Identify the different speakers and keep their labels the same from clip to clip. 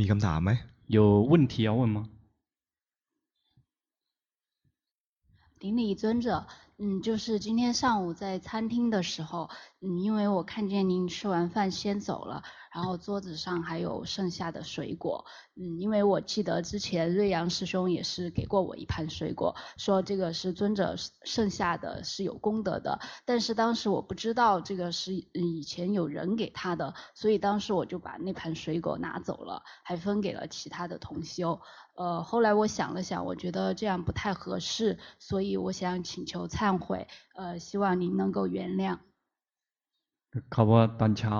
Speaker 1: มีคำถามไหม
Speaker 2: 有问题要问吗？
Speaker 3: 顶礼尊者。嗯，就是今天上午在餐厅的时候，嗯，因为我看见您吃完饭先走了， 然后桌子上还有剩下的水果，嗯，因为我记得之前瑞阳师兄也是给过我一盘水果，说这个是尊者剩下的是有功德的，但是当时我不知道这个是以前有人给他的，所以当时我就把那盘水果拿走了，还分给了其他的同修。呃，后来我想了想，我觉得这样不太合适，所以我想请求忏悔，呃，希望您能够原谅。
Speaker 2: เขาว่าตอนเช้า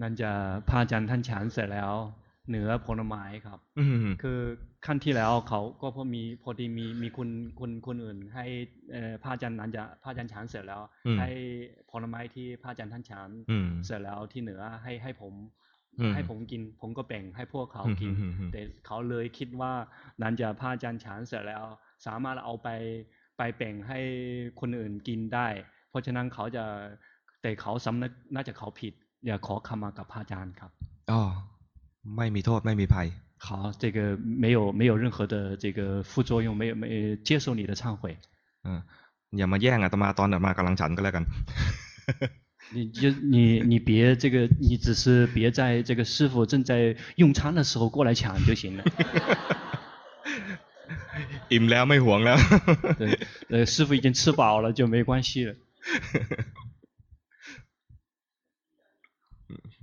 Speaker 2: นั่นจะพระอาจารย์ท่านฉันเสร็จแล้ว เหนือผลไม้ครับคือขั้นที่แล้วเขาก็พอมีพอดีมีมีคุณคุณคนอื่น ให้พระอาจารย์นั้นจะพระอาจารย์ฉันเสร็จแล้ว ให้ผลไม้ที่พระอาจารย์ท่านฉันเสร็จแล้วที่เหนือให้ให้ผมให้ผมกินผมก็แบ่งให้พวกเขากิน แต่เขาเลยคิดว่านั้นจะพระอาจารย์ฉันเสร็จแล้ว สามารถเอาไปไปแบ่งให้คนอื่นกินได้ เพราะฉะนั้นเขาจะแต่เขาสำนึกน่าจะเขาผิด อย่าขอขมากับพระอาจารย์ครับ
Speaker 1: อ๋อไม่มีโทษไม่มีภัย
Speaker 2: 好这个没有没有任何的这个副作用没有没接受你的忏悔
Speaker 1: 嗯อย่ามาแย่งอาตมาตอนอาตมากำลังฉันก็แล้วกัน
Speaker 2: 你就你你别这个，你只是别在这个师父正在用餐的时候过来抢就行了。
Speaker 1: อิ่มแล้วไม่ห่วงแล้ว。
Speaker 2: 对，呃，师父已经吃饱了就没关系了。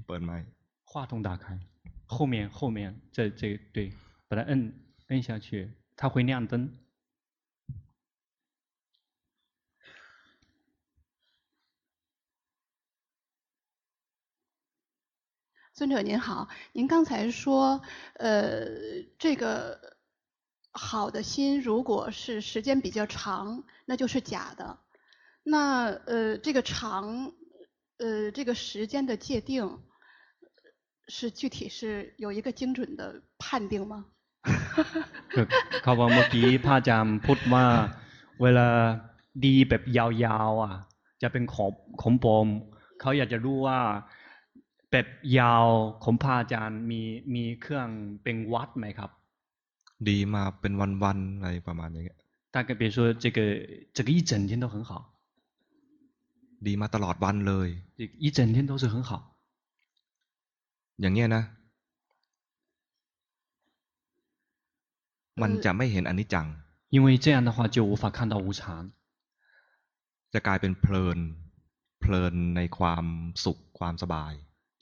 Speaker 1: ปิด麦。
Speaker 2: 话筒打开，后面后面这这对，把它摁摁下去，它会亮灯。
Speaker 4: 尊者您好，您刚才说，呃，这个好的心如果是时间比较长，那就是假的。那呃，这个长，呃，这个时间的界定，是具体是有一个精准的判定吗？
Speaker 2: เขาบอกเมื่อกี้พระอาจารย์พูดว่าเวลาดีแบบยาวๆอ่ะจะเป็นของของปลอมเขาอยากจะรู้ว่าแบบยาวของพระอาจารย์มีมีเครื่องเป็นวัดไหมครับ
Speaker 1: ดีมาเป็นวันๆอะไรประมาณนี้
Speaker 2: 大概比如说这个这个一整天都很好
Speaker 1: ดีมาตลอดวันเลย
Speaker 2: 一整天都是很好
Speaker 1: อย่างเงี้ยนะ มันจะไม่เห็นอนิจจัง
Speaker 2: 因为这样的话就无法看到无常
Speaker 1: จะกลายเป็นเพลินเพลินในความสุขความสบาย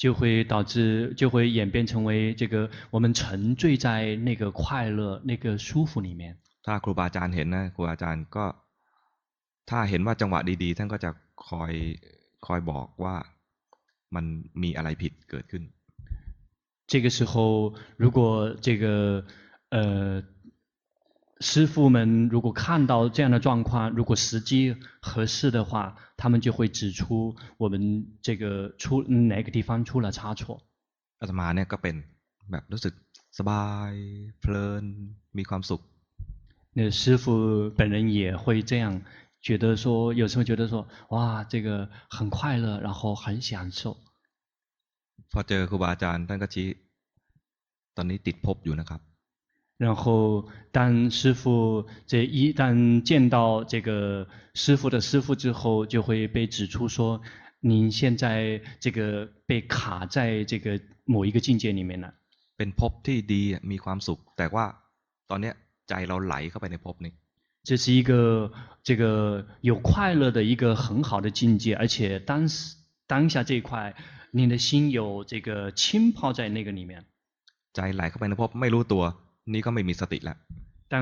Speaker 2: 就会导致，就会演变成为这个我们沉醉在那个快乐、那个舒服里面。
Speaker 1: ถ้าครูบาอาจารย์เห็นนะครูอาจารย์ก็ถ้าเห็นว่าจังหวะดีๆท่านก็จะคอยคอยบอกว่ามันมีอะไรผิดเกิดขึ้น。
Speaker 2: 这个时候，如果这个呃。师父们如果看到这样的状况，如果时机合适的话，他们就会指出我们这个出哪个地方出了差错。
Speaker 1: อาตมาเนี่ยก็เป็นแบบรู้สึกสบายเพลินมีความสุข。
Speaker 2: 那师父本人也会这样觉得说，有时候觉得说，哇，这个很快乐，然后很享受。
Speaker 1: พอเจอครูบาอาจารย์ท่านก็ชี้ตอนนี้ติดภพอยู่นะครับ
Speaker 2: 然后，当师父这一旦见到这个师父的师父之后，就会被指出说：“您现在这个被卡在这个某一个境界里面了。”
Speaker 1: เป็นภพที่ดีมีความสุขแต่ว่าตอนนี้ใจเราไหลเข้าไปในภพนี้。
Speaker 2: 这是一个这个有快乐的一个很好的境界，而且当时当下这一块， 你的心有这个浸泡在那个里面。
Speaker 1: ใจไหลเข้าไปในภพไม่รู้ตัว你ก็ไม่มีสติ了。
Speaker 2: 当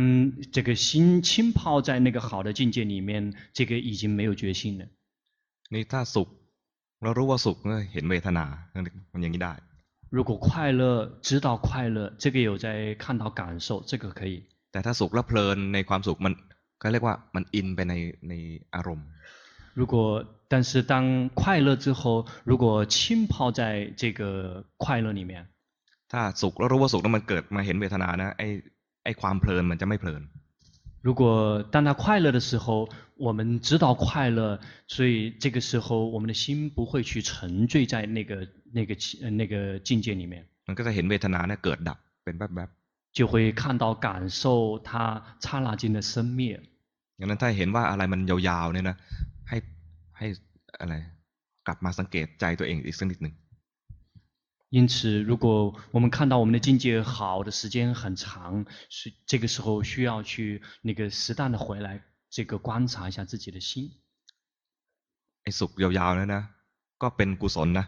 Speaker 2: 这个心浸泡在那个好的境界里面，这个已经没有决心了。
Speaker 1: 你ถ้าสุขเรารู้ว่าสุขเห็นเวทนามันอย่างนี้ได้。
Speaker 2: 如果快乐知道快乐，这个有在看到感受，这个可以。
Speaker 1: แต่ถ้าสุขแล้วเพลินในความสุขมันก็เรียกว่ามันอินไปในในอารมณ์。
Speaker 2: 如果 但是当快乐之后，如果浸泡在这个快乐里面。
Speaker 1: ถ้าสุขแล้วรู้ว่าสุขแล้วมันเกิดมาเห็นเวทนานะไอ้ไอ้ความเพลินมันจะไม่เพลิน
Speaker 2: 如果当他快乐的时候，我们知道快乐，所以这个时候我们的心不会去沉醉在那个那个那个境界里面。
Speaker 1: มันก็จะเห็นเวทนาเนี่ยเกิดดับ เป็นแบบแบบ
Speaker 2: 就会看到感受它刹那间的生灭。
Speaker 1: อย่างนั้นถ้าเห็นว่าอะไรมันยาวๆเนี่ยนะ ให้ให้อะไรกลับมาสังเกตใจตัวเองอีกสักนิดหนึ่ง
Speaker 2: 因此，如果我们看到我们的境界好的时间很长，是这个时候需要去那个适当的回来，这个观察一下自己的心。
Speaker 1: ไอ้สุขยาวๆนะก็เป็นกุศลนะ。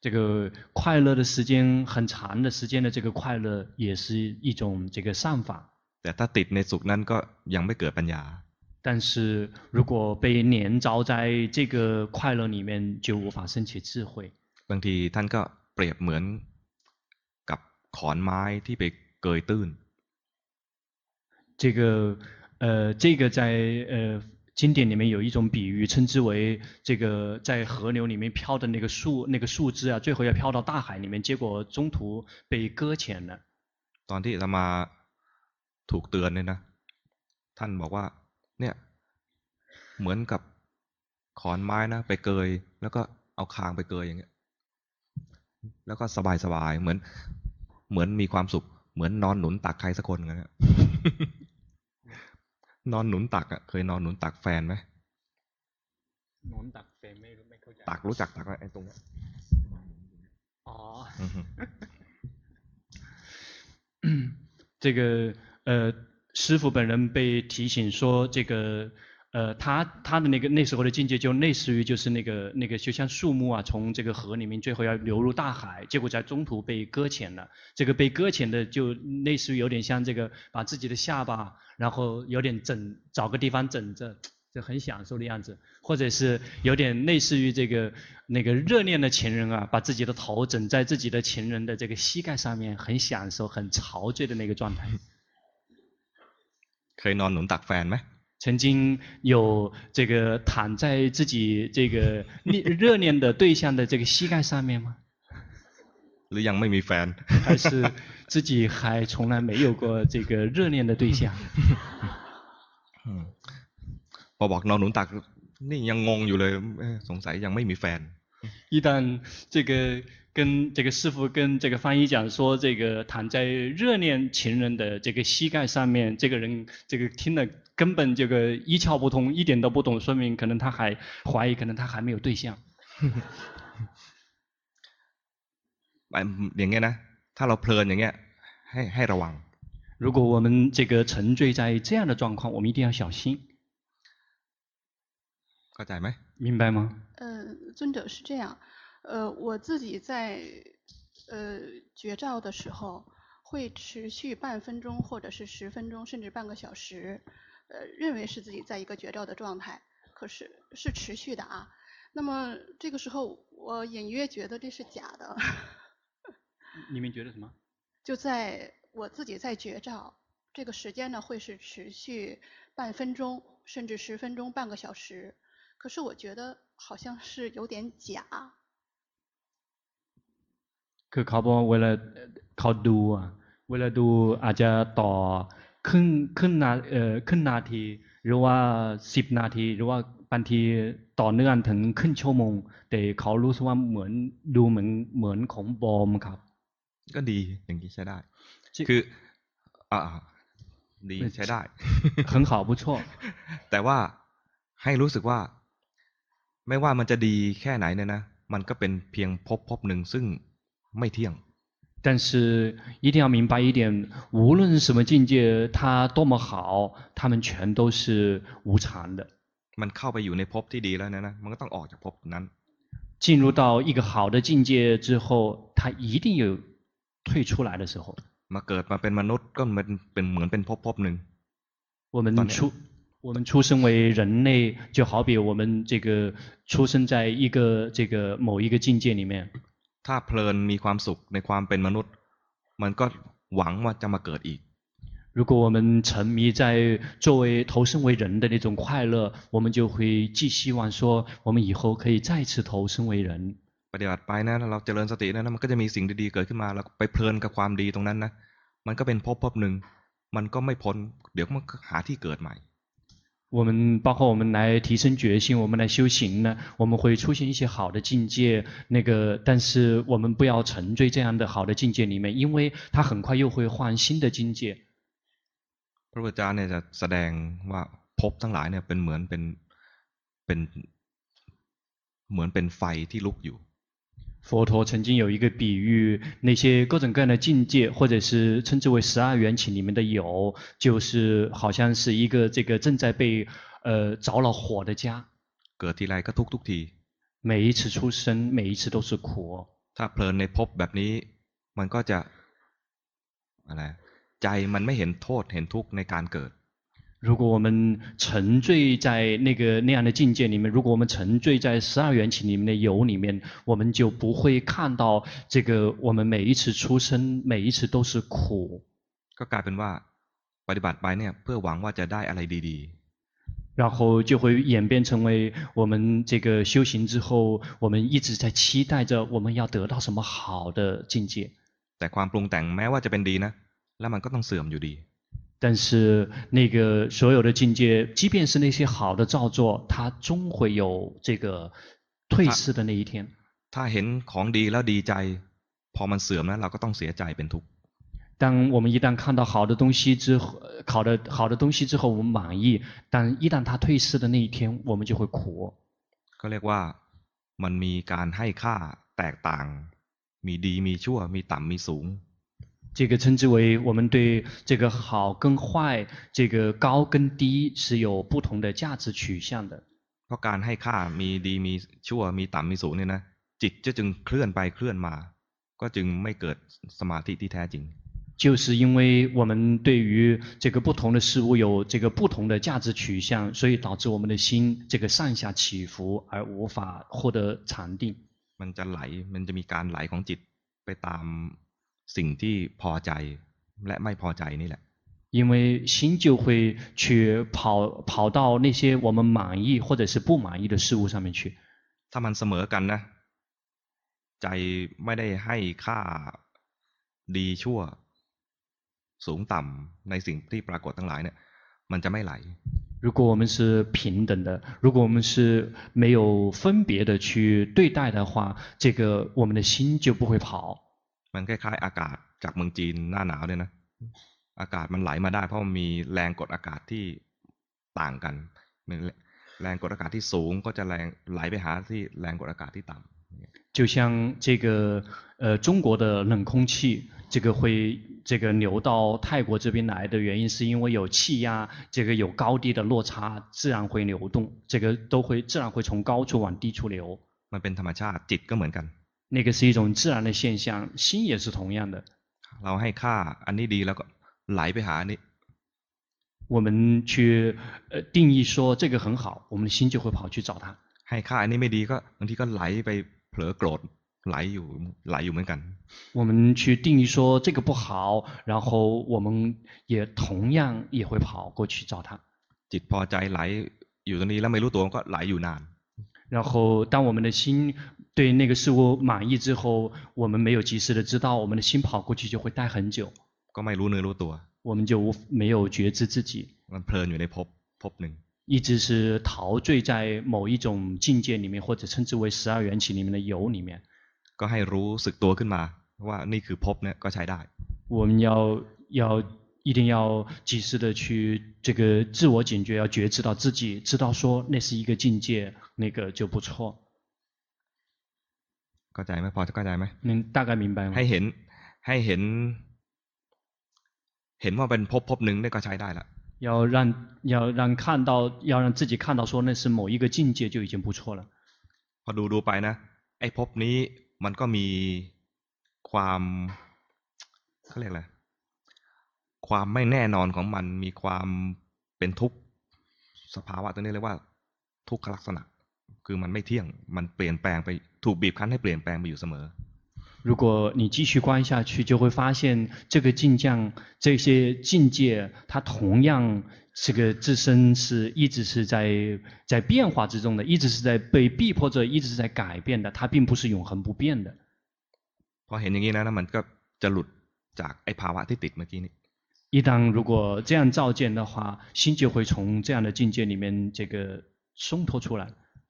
Speaker 2: 这个快乐的时间很长的时间的这个快乐，也是一种这个善法。
Speaker 1: แต่ถ้าติดในสุขนั้นก็ยังไม่เกิดปัญญา。
Speaker 2: 但是如果被黏着在这个快乐里面，就无法升起智慧。
Speaker 1: บางทีท่านก็เปรียบเหมือนกับขอนไม้ที่ไปเกยตื้น
Speaker 2: 这个呃，这个在呃经典里面有一种比喻，称之为这个在河流里面飘的那个树那个树枝啊，最后要飘到大海里面，结果中途被搁浅了。
Speaker 1: ตอนที่อาตมาถูกเตือนเนี่ยนะท่านบอกว่า เนี่ยเหมือนกับขอนไม้นะไปเกยแล้วก็เอาคางไปเกยอย่างเงี้ยแล้วก็สบายสบายเหมือนเหมือนมีความสุข เหมือนนอนหนุนตักใครสักคนกันนะนอนหนุนตักอ่ะเคยนอนหนุนตักแฟนไหม
Speaker 2: นอนตักแฟนไม่ไม่เข้าใจ
Speaker 1: ตักรู้จักตักอะไรไอ้ตรงนี้
Speaker 2: อ๋อ这个呃， 师傅本人被提醒说，这个。呃，他他的那个那时候的境界就类似于就是那个那个就像树木啊，从这个河里面最后要流入大海，结果在中途被搁浅了。这个被搁浅的就类似于有点像这个把自己的下巴，然后有点枕，找个地方枕着，就很享受的样子，或者是有点类似于这个那个热恋的情人啊，把自己的头枕在自己的情人的这个膝盖上面，很享受、很陶醉的那个状态。
Speaker 1: 可以นอนหนุนตักแฟนไหม
Speaker 2: 曾经有这个躺在自己这个热恋的对象的这个膝盖上面吗？还是自己还从来没有过这个热恋的对象？
Speaker 1: 嗯，พอบอกนอนหนุนตักนี่ยังงงอยู่เลยสงสัยยังไม่มีแฟน。
Speaker 2: 一旦这个 跟这个师父跟这个翻译讲说，这个躺在热恋情人的这个膝盖上面，这个人这个听了。根本这个一窍不通，一点都不懂，说明可能他还怀疑，可能他还没有对象。
Speaker 1: อย่างเงี้ยนะถ้าเราเพลินอย่างเงี้ยให้ให้ระวัง。
Speaker 2: 如果我们这个沉醉在这样的状况，我们一定要小心。
Speaker 1: เข้าใจไหม？
Speaker 2: 明白吗？
Speaker 4: 嗯，尊者是这样， 呃，我自己在呃绝照的时候，会持续半分钟，或者是十分钟，甚至半个小时。呃，认为是自己在一个绝照的状态，可是是持续的啊。那么这个时候，我隐约觉得这是假的。
Speaker 2: 你们觉得什么？
Speaker 4: 就在我自己在绝照，这个时间呢会是持续半分钟，甚至十分钟、半个小时。可是我觉得好像是有点假。
Speaker 2: คือเขาบอกเวลาเขาดูเวลาดูอาจจะต่อขึ้นขึ้นนาเอ่อขึ้นนาที หรือว่าสิบนาที หรือว่าบางทีต่อเนื่องถึงขึ้นชั่วโมง แต่เขารู้สึกว่าเหมือนดูเหมือนเหมือนของบอมครับ
Speaker 1: ก็ดีอย่างนี้ใช้ได้ คืออ่าดีใช้ได้
Speaker 2: 很好不错
Speaker 1: แต่ว่าให้รู้สึกว่า ไม่ว่ามันจะดีแค่ไหนเนี่ยนะมันก็เป็นเพียงพบพบหนึ่งซึ่ง ไม่เที่ยง
Speaker 2: 但是一定要明白一点，无论是什么境界，它多么好，它们全都是无常的。
Speaker 1: มันเข้าไปอยู่ในภพที่ดีแล้วนะนะมันก็ต้องออกจากภพนั้น。
Speaker 2: 进入到一个好的境界之后，它一定有退出来的时候。
Speaker 1: มาเกิดมาเป็นมนุษย์ก็มันเป็นเหมือนเป็นภพภพหนึ่ง。
Speaker 2: 我们出我们出生为人类，就好比我们这个出生在一个这个某一个境界里面。
Speaker 1: ถ้าเพลินมีความสุขในความเป็นมนุษย์ มันก็หวังว่าจะมาเกิดอีก
Speaker 2: 如果我们沉迷在作为投生为人的那种快乐，我们就会寄希望说，我们以后可以再次投生为人。
Speaker 1: ปฏิบัติไปนะเราเจริญสตินะมันก็จะมีสิ่งดีๆเกิดขึ้นมาเราไปเพลินกับความดีตรงนั้นนะมันก็เป็นภพภพหนึ่งมันก็ไม่พ้นเดี๋ยวมันหาที่เกิดใหม่
Speaker 2: 我们包括我们来提升决心，我们来修行呢，我们会出现一些好的境界。那个，但是我们不要沉醉这样的好的境界里面，因为它很快又会换新的境界。
Speaker 1: พระพุทธเจ้าเนี่ยจะแสดงว่าภพทั้งหลายเนี่ยเป็นเหมือนเป็นเป็นเหมือนเป็นไฟที่ลุกอยู่。
Speaker 2: 佛陀曾经有一个比喻，那些各种各样的境界，或者是称之为十二缘起里面的有，就是好像是一个这个正在被呃着了火的家。
Speaker 1: เกิดทีไรก็ทุกทุกที。
Speaker 2: 每一次出生，每一次都是苦。
Speaker 1: ถ้าเพลินในภพแบบนี้มันก็จะอะไรใจมันไม่เห็นโทษเห็นทุกข์ในการเกิด。
Speaker 2: 如果我们沉醉在那个那样的境界里面，如果我们沉醉在十二缘起里面的有里面，我们就不会看到这个我们每一次出生，每一次都是苦。
Speaker 1: ก็กลายเป็นว่าปฏิบัติไปเนี่ยเพื่อหวังว่าจะได้อะไรดีๆ。
Speaker 2: 然后就会演变成为我们这个修行之后，我们一直在期待着我们要得到什么好的境界。
Speaker 1: แต่ความปรุงแต่งแม้ว่าจะเป็นดีนะแล้วมันก็ต้องเสื่อมอยู่ดี。
Speaker 2: 但是那个所有的境界，即便是那些好的造作，它终会有这个退失的那一天。
Speaker 1: ถ้าเห็นของดีแล้วดีใจ，พอมันเสื่อมแล้วเราก็ต้องเสียใจเป็นทุกข์。
Speaker 2: 当我们一旦看到好的东西之后，好的好的东西之后，我们满意，但一旦它退失的那一天，我们就会苦。
Speaker 1: ก็เรียกว่ามันมีการให้ค่าแตกต่าง มีดีมีชั่ว มีต่ำมีสูง。
Speaker 2: 这个称之为我们对这个好跟坏，这个高跟低是有不同的价值取向的。
Speaker 1: เพราะการให้ค่ามีดีมีชั่วมีต่ำมีสูงเนี่ยนะจิตจะจึงเคลื่อนไปเคลื่อนมา ก็จึงไม่เกิดสมาธิที่แท้จริง。
Speaker 2: 就是因为我们对于这个不同的事物有这个不同的价值取向，所以导致我们的心这个上下起伏而无法获得禅定。
Speaker 1: มันจะไหลมันจะมีการไหลของจิตไปตาม สิ่งที่พอใจและไม่พอใจนี่แหละ。
Speaker 2: 因为心就会去跑跑到那些我们满意或者是不满意的事物上面去。
Speaker 1: ถ้ามันเสมอกันนะใจไม่ได้ให้ค่าดีชั่วสูงต่ำในสิ่งที่ปรากฏทั้งหลายเนี่ยมันจะไม่ไหล。
Speaker 2: 如果我们是平等的，如果我们是没有分别的去对待的话，这个我们的心就不会跑。
Speaker 1: มันคล้ายๆอากาศจากเมืองจีนหน้าหนาวเนี่ยนะอากาศมันไหลมาได้เพราะมันมีแรงกดอากาศที่ต่างกันแรงกดอากาศที่สูงก็จะแรงไหลไปหาที่แรงกดอากาศที่ต่ำ
Speaker 2: 就像这个呃中国的冷空气，这个会这个流到泰国这边来的原因，是因为有气压，这个有高低的落差，自然会流动，这个都会自然会从高处往低处流。
Speaker 1: มันเป็นธรรมชาติจิตก็เหมือนกัน
Speaker 2: 那个是一种自然的现象，心也是同样的。
Speaker 1: เราให้ค่าอันนี้ดีแล้วก็ไหลไปหาอันนี้。
Speaker 2: 我们去呃定义说这个很好，我们的心就会跑去找它。
Speaker 1: ให้ค่าอันนี้ไม่ดีก็บางทีก็ไหลไปเผลอโกรธไหลอยู่ไหลอยู่เหมือนกัน。
Speaker 2: 我们去定义说这个不好，然后我们也同样也会跑过去找它。
Speaker 1: จิตพอใจไหลอยู่ตรงนี้แล้วไม่รู้ตัวก็ไหลอยู่นาน。
Speaker 2: 然后当我们的心。 对那个事物满意之后，我们没有及时的知道，我们的心跑过去就会待很久。
Speaker 1: ก็ไม่รู้เนื้อรู้ตัว。
Speaker 2: 我们就没有觉知自己。
Speaker 1: มันเพลินอยู่ในภพภพหนึ่ง。
Speaker 2: 一直是陶醉在某一种境界里面，或者称之为十二缘起里面的有里面。
Speaker 1: ก็ให้รู้สึกตัวขึ้นมาว่านี่คือภพเนี่ยก็ใช้ได้。
Speaker 2: 我们要要一定要及时的去这个自我警觉，要觉知到自己，知道说那是一个境界，那个就不错。
Speaker 1: เข้าใจไหมพอจะเข้าใจไหม
Speaker 2: 能大概明白吗？
Speaker 1: ให้เห็นให้เห็น เห็นว่าเป็นภพภพหนึ่งนี่ก็ใช้ได้ละ
Speaker 2: 要让要让看到要让自己看到说那是某一个境界就已经不错了。
Speaker 1: พอดูดูไปนะไอ้ภพนี้มันก็มีความเขาเรียกอะไรความไม่แน่นอนของมันมีความเป็นทุกข์สภาวะตัวนี้เรียกว่า ทุกขลักษณะคือมันไม่เที่ยงมันเปลี่ยนแปลงไป ถูกบีบคั้นให้เปลี่ยนแปลงไปอยู่เสมอ。
Speaker 2: 如果你继续观下去，就会发现这个境界、这些境界，它同样这个自身是一直是在在变化之中的，一直是在被逼迫着，一直是在改变的，它并不是永恒不变的。
Speaker 1: พอเห็นอย่างนี้นะมันก็จะหลุดจากไอ้ภาวะที่ติดเมื่อกี้นี้
Speaker 2: 一旦如果这样照见的话，心就会从这样的境界里面这个松脱出来。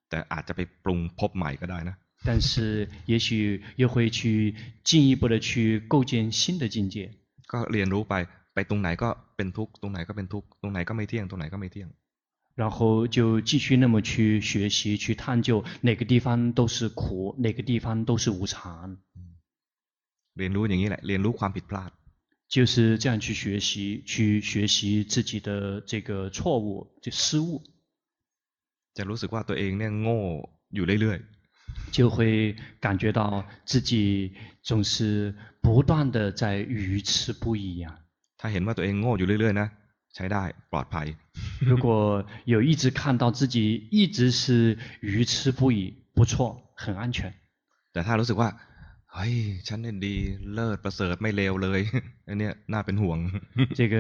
Speaker 1: 但อาจจะไปปรุงภพใหม่ก็ได้นะ。
Speaker 2: 但是也许又会去进一步的去构建新的境界。
Speaker 1: ก็เรียนรู้ไปไปตรงไหนก็เป็นทุกข์ตรงไหนก็เป็นทุกข์ตรงไหนก็ไม่เที่ยงตรงไหนก็ไม่เที่ยง。
Speaker 2: 然后就继续那么去学习去探究，哪个地方都是苦，哪个地方都是无常。
Speaker 1: เรียนรู้อย่างนี้แหละเรียนรู้ความผิดพลาด。
Speaker 2: 就是这样去学习，去学习自己的这个错误，就失误。
Speaker 1: จะรู้สึกว่าตัวเองเนี่ยโง่อยู่เรื่อย
Speaker 2: ๆ， 就会感觉到自己总是不断的在愚痴不已啊。
Speaker 1: ถ้าเห็นว่าตัวเองโง่อยู่เรื่อยๆนะใช้ได้ปลอดภัย。
Speaker 2: 如果有一直看到自己一直是愚痴不已，不错，很安全。
Speaker 1: แต่ถ้ารู้สึกว่า เฮ้ยฉันเนี่ยดีเลิศประเสริฐไม่เลวเลยอันเนี้ยน่าเป็นห่วง。
Speaker 2: 这个，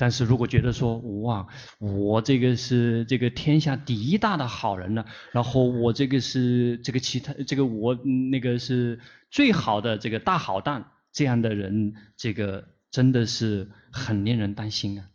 Speaker 2: 但是如果觉得说哇，我这个是这个天下第一大的好人了，然后我这个是这个其他这个我那个是最好的这个大好蛋，这样的人，这个真的是很令人担心啊。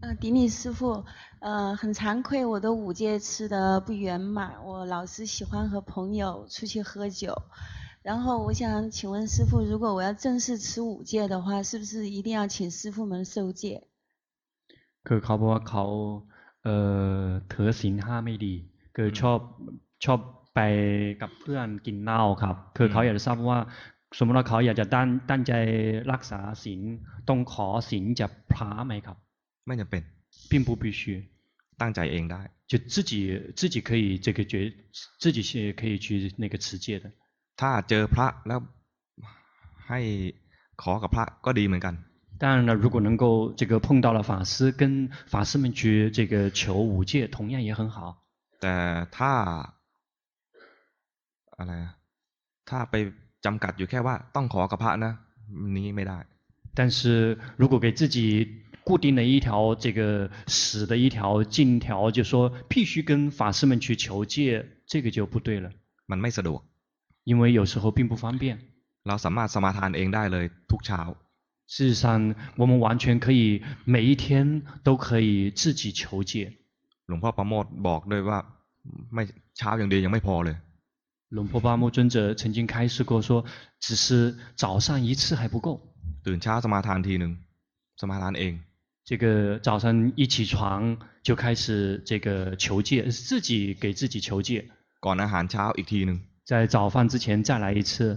Speaker 5: 呃，顶礼师父，呃，很惭愧，我的五戒吃得不圆满，我老是喜欢和朋友出去喝酒，然后我想请问师父，如果我要正式持五戒的话，是不是一定要请师父们受戒？
Speaker 2: คือเขาบอกว่าเขาเอ่อถือศีลห้าไม่ดีคือชอบชอบไปกับเพื่อนกินเหล้าครับคือเขาอยากจะทราบว่าสมมติว่าเขาอยากจะตั้งตั้งใจรักษาศีลต้องขอศีลจากพระไหมครับ
Speaker 1: ไม่จำเป็น
Speaker 2: 并不必须
Speaker 1: ตั้งใจเองได้
Speaker 2: 就自己自己可以这个觉自己是可以去那个持戒的
Speaker 1: ถ้าเจอพระแล้วให้ขอกับพระก็ดีเหมือนกัน
Speaker 2: 当然了如果能够这个碰到了法师跟法师们去这个求五戒同样也很好
Speaker 1: แต่ถ้าอะไรถ้าไปจำกัดอยู่แค่ว่าต้องขอกับพระนะนี้ไม่ได้
Speaker 2: 但是如果给自己 固定了一条这个死的一条禁条，就说必须跟法师们去求戒，这个就不对了。
Speaker 1: มันไม่สะดวก
Speaker 2: 因为有时候并不方便。
Speaker 1: เราสามารถสมาทานเองได้เลยทุกเช้า。
Speaker 2: 事实上，我们完全可以每一天都可以自己求戒。
Speaker 1: หลวงพ่อประโมทบอกด้วยว่าไม่เช้าอย่างเดียวยังไม่พอเลย。
Speaker 2: หลวงพ่อประโมท尊者曾经开示过说，只是早上一次还不够。
Speaker 1: ตื่นเช้าสมาทานทีหนึ่งสมาทานเอง。
Speaker 2: 这个早上一起床就开始这个求戒，自己给自己求戒。
Speaker 1: ก่อนอาหารเช้าอีกทีหนึ่ง
Speaker 2: 在早饭之前再来一次。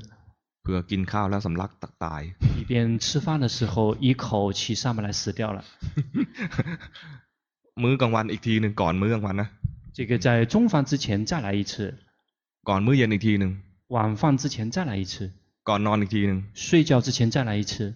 Speaker 1: เพื่อกินข้าวแล้วสำลักตาย。
Speaker 2: 以便吃饭的时候一口气上不来死掉了。
Speaker 1: มื้อกลางวันอีกทีหนึ่งก่อนมื้อกลางวันนะ。
Speaker 2: 这个在中饭之前再来一次。
Speaker 1: ก่อนมื้อเย็นอีกทีหนึ่ง
Speaker 2: 晚饭之前再来一次。
Speaker 1: ก่อนนอนอีกทีหนึ่ง
Speaker 2: 睡觉之前再来一次。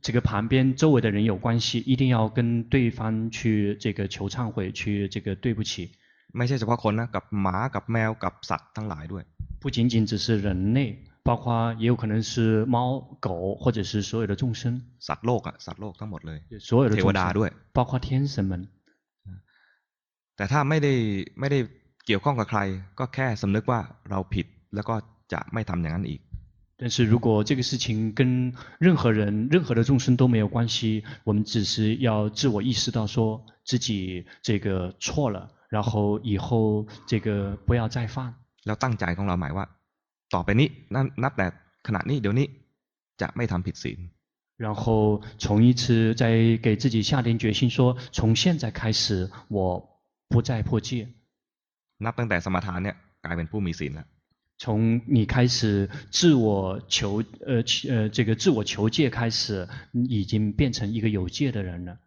Speaker 2: 这个旁边周围的人有关系，一定要跟对方去这个求忏悔，去这个对不起。
Speaker 1: ไม่ใช่เฉพาะคนนะกับหมากับแมวกับสัตว์ทั้งหลายด้วย
Speaker 2: 不仅仅只是人类，包括也有可能是猫狗或者是所有的众生。
Speaker 1: สัตว์โลกอะสัตว์โลกทั้งหมดเลย
Speaker 2: 所有的
Speaker 1: เทวดาด้วย
Speaker 2: 包括天神们。
Speaker 1: แต่ถ้าไม่ได้ไม่ได้เกี่ยวข้องกับใคร ก็แค่สำนึกว่าเราผิดแล้วก็จะไม่ทำอย่างนั้นอีก
Speaker 2: 但是如果这个事情跟任何人、任何的众生都没有关系，我们只是要自我意识到说自己这个错了，然后以后这个不要再犯。
Speaker 1: แล้วตั้งใจของเราหมายว่าต่อไปนี้นับนับแต่ขณะนี้เดี๋ยวนี้จะไม่ทำผิดศีล。
Speaker 2: 然后从一次再给自己下定决心说，从现在开始我不再破戒。
Speaker 1: นับตั้งแต่สมาทานเนี่ยกลายเป็นผู้มีศีลแล้ว
Speaker 2: 从你开始自我求，呃，呃，这个自我求戒开始，已经变成一个有戒的人了。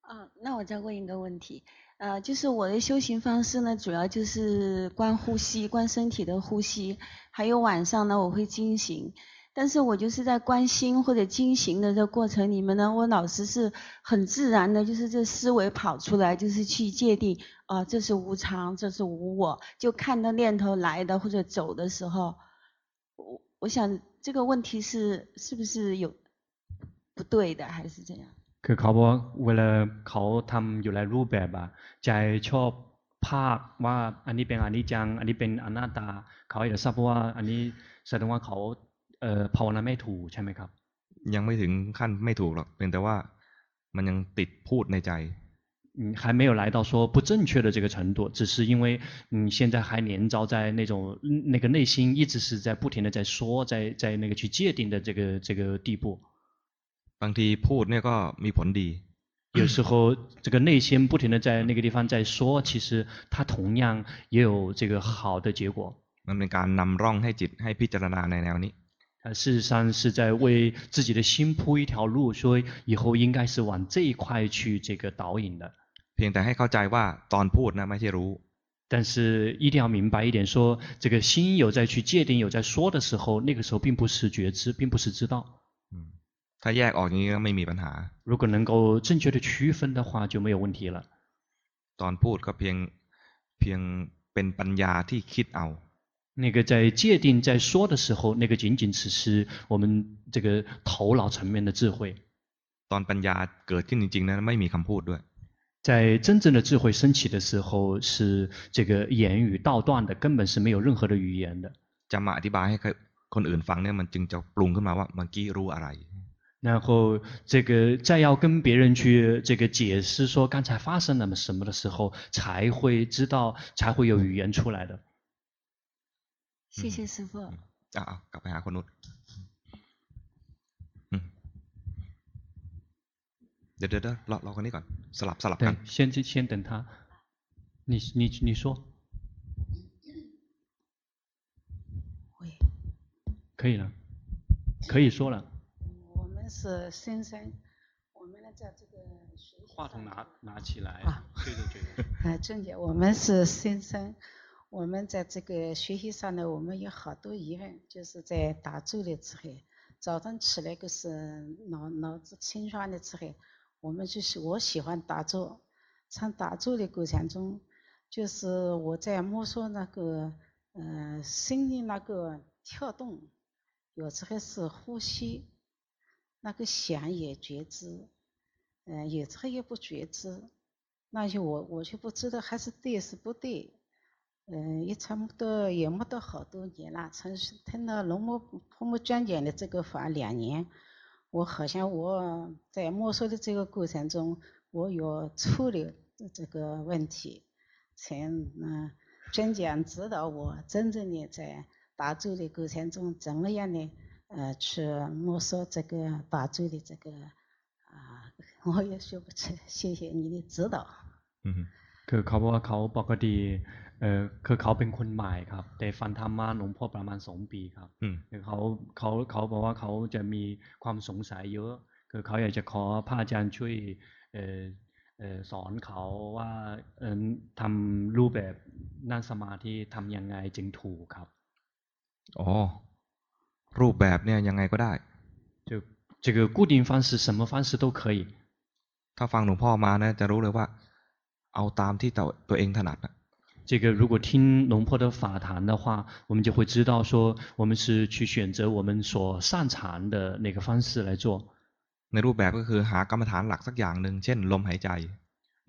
Speaker 5: 啊，那我再问一个问题，呃，就是我的修行方式呢，主要就是观呼吸，观身体的呼吸，还有晚上呢，我会进行。但是我就是在观心或者经行的这个过程里面呢，我老是是很自然的，就是这思维跑出来，就是去界定啊、呃，这是无常，这是无我，就看到念头来的或者走的时候，我我想这个问题是是不是有不对的，还是怎样？
Speaker 2: คือเขาบอกเวลาเขาทำอยู่ในรูปแบบอะใจชอบภาคว่าอันนี้เป็นอนิจจังอันนี้เป็นอนัตตาเขาอยากทราบว่าอันนี้แสดงว่าเขา เอ่อภาวนาไม่ถูกใช่ไหมครับ
Speaker 1: ยังไม่ถึงขั้นไม่ถูกหรอกเพียงแต่ว่ามันยังติดพูดในใจ
Speaker 2: 嗯，还没有来到说不正确的这个程度，只是因为嗯，现在还连着在那种那个内心一直是在不停的在说，在在那个去界定的这个这个地步。
Speaker 1: บางทีพูดเนี่ยก็มีผลดี。
Speaker 2: 有时候这个内心不停的在那个地方在说，其实它同样也有这个好的结果。
Speaker 1: มันเป็นการนำร่องให้จิตให้พิจารณาในแนวนี้。
Speaker 2: 它事实上是在为自己的心铺一条路，说以后应该是往这一块去这个导引的。
Speaker 1: เพียงแต่ให้เข้าใจว่าตอนพูดนะไม่ใช่รู้。
Speaker 2: 但是一定要明白一点，说这个心有在去界定、有在说的时候，那个时候并不是觉知，并不是知道。
Speaker 1: ถ้าแยกออกอย่างนี้ก็ไม่มีปัญหา。
Speaker 2: 如果能够正确的区分的话，就没有问题了。
Speaker 1: ตอนพูดก็เพียงเพียงเป็นปัญญาที่คิดเอา。
Speaker 2: 那个在界定在说的时候，那个仅仅只是我们这个头脑层面的智慧。
Speaker 1: ตอนปัญญาเกิดขึ้นจริงๆนะไม่มีคำพูดด้วย。
Speaker 2: 在真正的智慧升起的时候，是这个言语道断的，根本是没有任何的语言的。
Speaker 1: จะมาอธิบายให้คนอื่นฟังเนี่ยมันจึงจะปรุงขึ้นมาว่าเมื่อกี้รู้อะไร。
Speaker 2: 然后这个再要跟别人去这个解释说刚才发生了什么的时候，才会知道，才会有语言出来的。
Speaker 5: 谢谢师父。
Speaker 1: 啊啊，กลับไปหาคนนู้น嗯，เดี๋ยวเดี๋ยวรอรอคนนี้ก่อนสลับสลับกัน。
Speaker 2: 对，先先等他。你你你说。
Speaker 5: 会。
Speaker 2: 可以了，可以说了。
Speaker 6: 是先生，我们呢在这个学习。
Speaker 2: 话筒拿拿起来。
Speaker 6: 啊，
Speaker 2: 对着嘴。
Speaker 6: 啊，正姐，我们是先生， 我们在这个学习上呢，我们有好多疑问，就是在打坐的时候，早上起来就是脑脑子清爽的时候，我们就是我喜欢打坐，从打坐的过程中，就是我在摸索那个，呃，心的那个跳动，有时候是呼吸。那个想也觉知，嗯、有时候也不觉知，那就我我就不知道还是对是不对，嗯、呃，也差不多也没得好多年了，从听了龙摩婆摩讲解的这个法两年，我好像我在摸索的这个过程中，我有触了这个问题，才嗯真讲指导我真正的在打坐的过程中怎么样呢？呃，去摸索这个打坐的这个啊，我也说不出，谢谢你的指导。
Speaker 2: 嗯哼，คือเขาบอกว่าเขาปกติ เอ่อคือเขาเป็นคนใหม่ครับแต่ฟังธรรมะหลวงพ่อประมาณสองปีครับอืมเขาเขาเขาบอกว่าเขาจะมีความสงสัยเยอะคือเขาอยากจะขอพระอาจารย์ช่วยเอ่อเอ่อสอนเขาว่าเอ่อทำรูปแบบนั่งสมาธิทำยังไงจึงถูกครับ
Speaker 1: อ๋อรูปแบบเนี่ยยังไงก็ได้
Speaker 2: 就这个固定方式什么方式都可以
Speaker 1: ถ้าฟังหลวงพ่อมานะจะรู้เลยว่าเอาตามที่ตัวตัวเองถนัดนะ
Speaker 2: 这个如果听龙婆的法谈的话，我们就会知道说，我们是去选择我们所擅长的那个方式来做。
Speaker 1: ในรูปแบบก็คือหากรรมฐานหลักสักอย่างหนึ่งเช่นลมหายใจ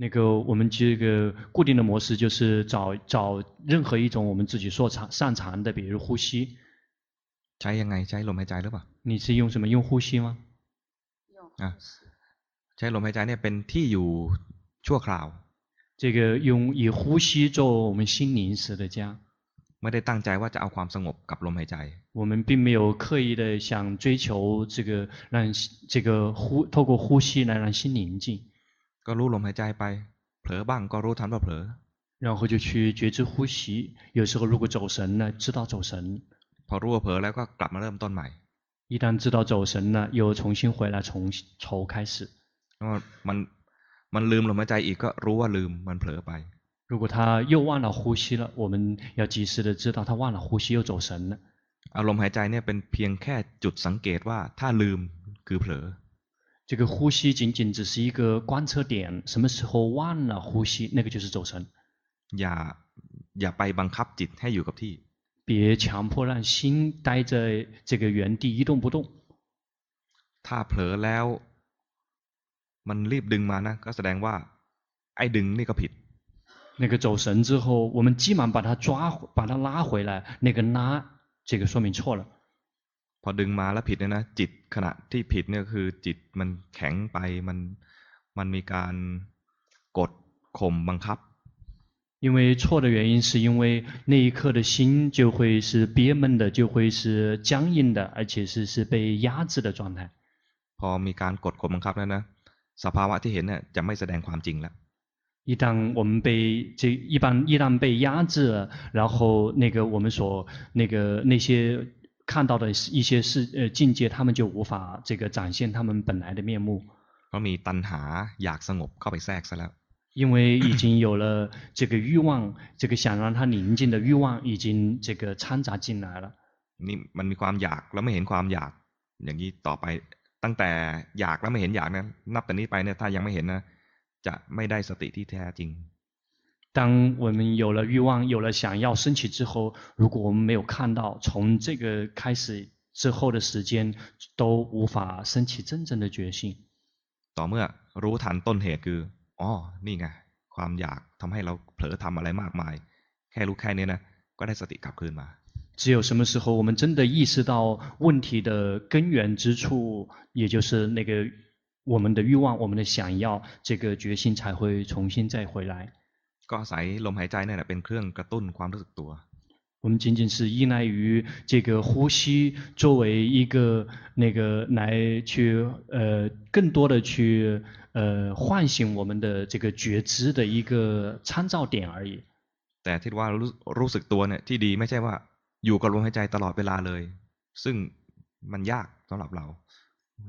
Speaker 2: 那个我们这个固定的模式就是找找任何一种我们自己所长擅长的，比如呼吸。
Speaker 1: ใช้ยังไงใช้ลมหายใจหรือเปล่า
Speaker 2: 你是用什么用呼吸吗
Speaker 6: 用
Speaker 1: 啊ใช้ลมหายใจเนี่ยเป็นที่อยู่ชั่วคราว
Speaker 2: 这个用以呼吸做我们心灵时的家
Speaker 1: ไม่ได้ตั้งใจว่าจะเอาความสงบกับลมหายใจ
Speaker 2: 我们并没有刻意的想追求这个让这个呼透过呼吸来让心宁静
Speaker 1: ก็รู้ลมหายใจไปเผลอบ้างก็รู้ทันว่าเผลอ
Speaker 2: 然后就去觉知呼吸有时候如果走神了知道走神
Speaker 1: พอรู้ว่าเผลอแล้วก็กลับมาเริ่มต้นใหม่
Speaker 2: 一旦知道走神了又重新回来从头开始
Speaker 1: มัน มันลืมลมหายใจอีกก็รู้ว่าลืมมันเผลอไป
Speaker 2: 如果他又忘了呼吸了，我们要及时的知道他忘了呼吸又走神了。
Speaker 1: อารมณ์หายใจเนี่ยเป็นเพียงแค่จุดสังเกตว่าถ้าลืมคือเผลอ。
Speaker 2: 这个呼吸仅仅只是一个观测点，什么时候忘了呼吸，那个就是走神。
Speaker 1: อย่าอย่าไปบังคับจิตให้อยู่กับที่。
Speaker 2: 别强迫让心待在这个原地一动不动。
Speaker 1: ถ้าเผลอแล้ว มันรีบดึงมานะก็แสดงว่าไอ้ดึงนี่ก็ผิด。
Speaker 2: 那个走神之后，我们急忙把它抓，把它拉回来。那个拉，这个说明错了。
Speaker 1: พอดึงมาแล้วผิดเนี่ยนะจิตขณะที่ผิดเนี่ยคือจิตมันแข็งไปมันมันมีการกดข่มบังคับ。
Speaker 2: 因为错的原因是因为那一刻的心就会是憋闷的，就会是僵硬的，而且是是被压制的状态。
Speaker 1: พอมีการกดข่มบังคับแล้วนะ สภาวะที่เห็นเนี่ยจะไม่แสดงความจริงแล้ว。
Speaker 2: 一旦我们被这一般一旦被压制了，然后那个我们所那个那些看到的一些事呃境界，他们就无法这个展现他们本来的面目。
Speaker 1: เพราะมีตัณหาอยากสงบเข้าไปแทรกซะแล้ว。
Speaker 2: 因为已经有了这个欲望，这个想让它宁静的欲望已经这个掺杂进来了。
Speaker 1: นี่มันมีความอยากแล้วไม่เห็นความอยากอย่างนี้ต่อไป ตั้งแต่อยากแล้วไม่เห็นอยากนั้นนับแต่นี้ไปเนี่ยถ้ายังไม่เห็นนะจะไม่ได้สติที่แท้จริง。
Speaker 2: 当我们有了欲望，有了想要升起之后，如果我们没有看到，从这个开始之后的时间都无法升起真正的觉性。
Speaker 1: ต่อเมื่อรู้ทันต้นเหตุคืออ๋อนี่ไงความอยากทำให้เราเผลอทำอะไรมากมายแค่รู้แค่นี้นะก็ได้สติกลับคืนมา。
Speaker 2: 只有什么时候我们真的意识到问题的根源之处，也就是那个。我们的欲望，我们的想要，这个决心才会重新再回来。
Speaker 1: ก็อาศัยลมหายใจนี่แหละเป็นเครื่องกระตุ้นความรู้สึกตัว。
Speaker 2: 我们仅仅是依赖于这个呼吸作为一个那个来去呃更多的去呃唤醒我们的这个觉知的一个参照点而已。
Speaker 1: แต่ที่ว่ารู้รู้สึกตัวเนี่ยที่ดีไม่ใช่ว่า อยู่กับลมหายใจตลอดเวลาเลย ซึ่งมันยากสำหรับเรา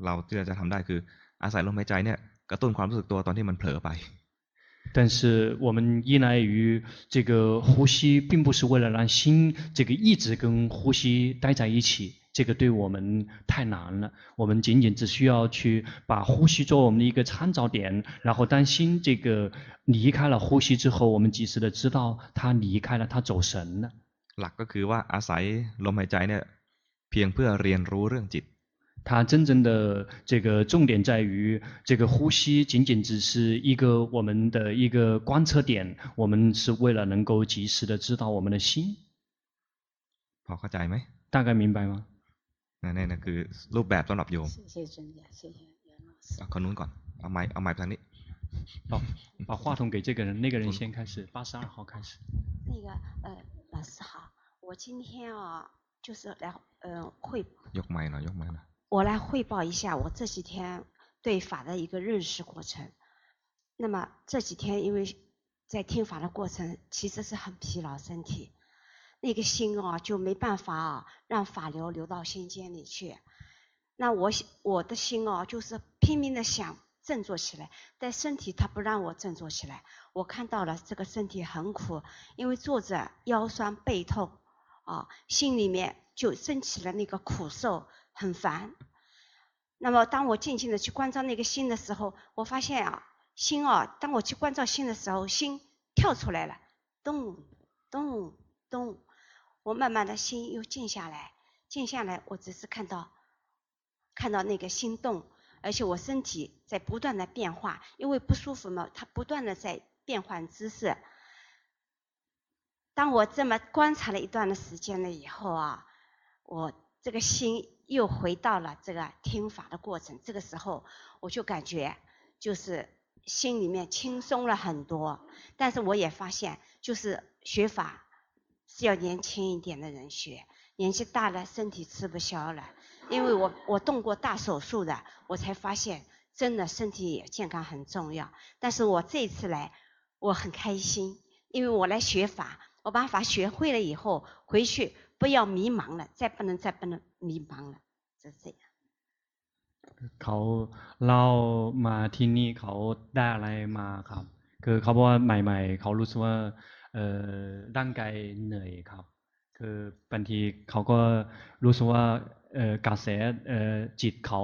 Speaker 1: เราที่เราจะทำได้คืออาศัยลมหายใจเนี่ยกระตุ้นความรู้สึกตัวตอนที่มันเผลอไป。
Speaker 2: 但是我们依赖于这个呼吸，并不是为了让心这个一直跟呼吸待在一起，这个对我们太难了。我们仅仅只需要去把呼吸做我们的一个参照点，然后当心这个离开了呼吸之后，我们及时的知道它离开了，它走神了。
Speaker 1: หลักก็คือว่าอาศัยลมหายใจเนี่ยเพียงเพื่อเรียนรู้เรื่องจิต。
Speaker 2: 它真正的这个重点在于，这个呼吸仅仅只是一个我们的一个观测点，我们是为了能够及时的知道我们的心。
Speaker 1: พอเข้าใจไหม？
Speaker 2: 大概明白吗？
Speaker 1: นั่นนั่นคือรูปแบบสำหรับโยม。
Speaker 6: 谢谢尊者，谢谢袁老师。
Speaker 1: 啊，คนนู้นก่อน เอาไม้เอาไม้ทางนี้。
Speaker 2: 好，把话筒给这个人，那个人先开始，八十二号开始。
Speaker 7: 那个，呃， 老师好，我今天啊，就是来，呃，会。
Speaker 1: ยกไม้หน่อย，ยกไม้หน่อย。
Speaker 7: 我来汇报一下我这几天对法的一个认识过程。那么这几天因为在听法的过程，其实是很疲劳身体，那个心啊就没办法啊让法流流到心间里去。那我我的心啊就是拼命的想 振作起来，但身体它不让我振作起来。我看到了这个身体很苦，因为坐着腰酸背痛啊，心里面就升起了那个苦受。很烦，那么当我静静的去关照那个心的时候，我发现啊，心啊，当我去关照心的时候，心跳出来了，咚咚咚，我慢慢的心又静下来，静下来，我只是看到，看到那个心动，而且我身体在不断的变化，因为不舒服嘛，它不断的在变换姿势。当我这么观察了一段的时间了以后啊，我这个心。又回到了这个听法的过程，这个时候我就感觉就是心里面轻松了很多。但是我也发现，就是学法是要年轻一点的人学，年纪大了身体吃不消了。因为我我动过大手术的，我才发现真的身体健康很重要。但是我这次来，我很开心，因为我来学法，我把法学会了以后回去。不要迷茫了，再不能再不能迷茫了，就这样。
Speaker 2: เขาเล่ามาที่นี่เขาได้อะไรมาครับ คือเขาบอกว่าใหม่ ๆ เขารู้สึกว่าเอ่อร่างกายเหนื่อยครับ คือบางทีเขาก็รู้สึกว่าเอ่อ กระแสเอ่อจิตเขา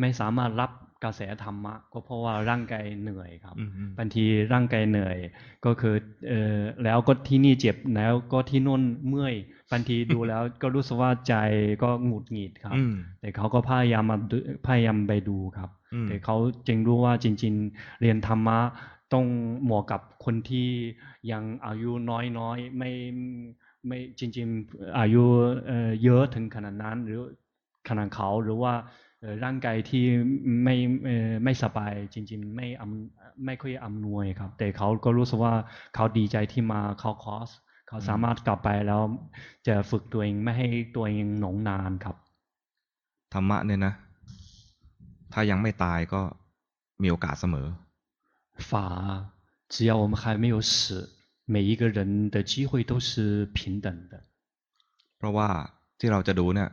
Speaker 2: ไม่สามารถรับกระแสธรรมะ ก็เพราะว่าร่างกายเหนื่อยครับบางทีร่างกายเหนื่อย ก็คือเอ่อแล้วก็ที่นี่เจ็บแล้วก็ที่นู่นเมื่อยบางทีดูแล้วก็รู้สึกว่าใจก็หงุดหงิดครับ แต่เขาก็พยายามมาพยายามไปดูครับ แต่เขาจึงรู้ว่าจริง ๆ เรียนธรรมะต้องเหมาะกับคนที่ยังอายุน้อยๆไม่ ไม่จริง ๆ อายุเยอะถึงขนาดนั้น หรือขนาดเขาหรือว่าร่างกายที่ไม่ไม่สบายจริง ๆ ไม่อำไม่ค่อยอำนวยครับ แต่เขาก็รู้สึกว่าเขาดีใจที่มาเข้าคอร์สเขาสามารถกลับไปแล้วจะฝึกตัวเองไม่ให้ตัวเองหนงนานครับ
Speaker 1: ธรรมะเนี่ยนะ ถ้ายังไม่ตายก็มีโอกาสเสมอ
Speaker 2: 法只要我们还没有死 每一个人的机会都是平等的
Speaker 1: เพราะว่าที่เราจะดูเนี่ย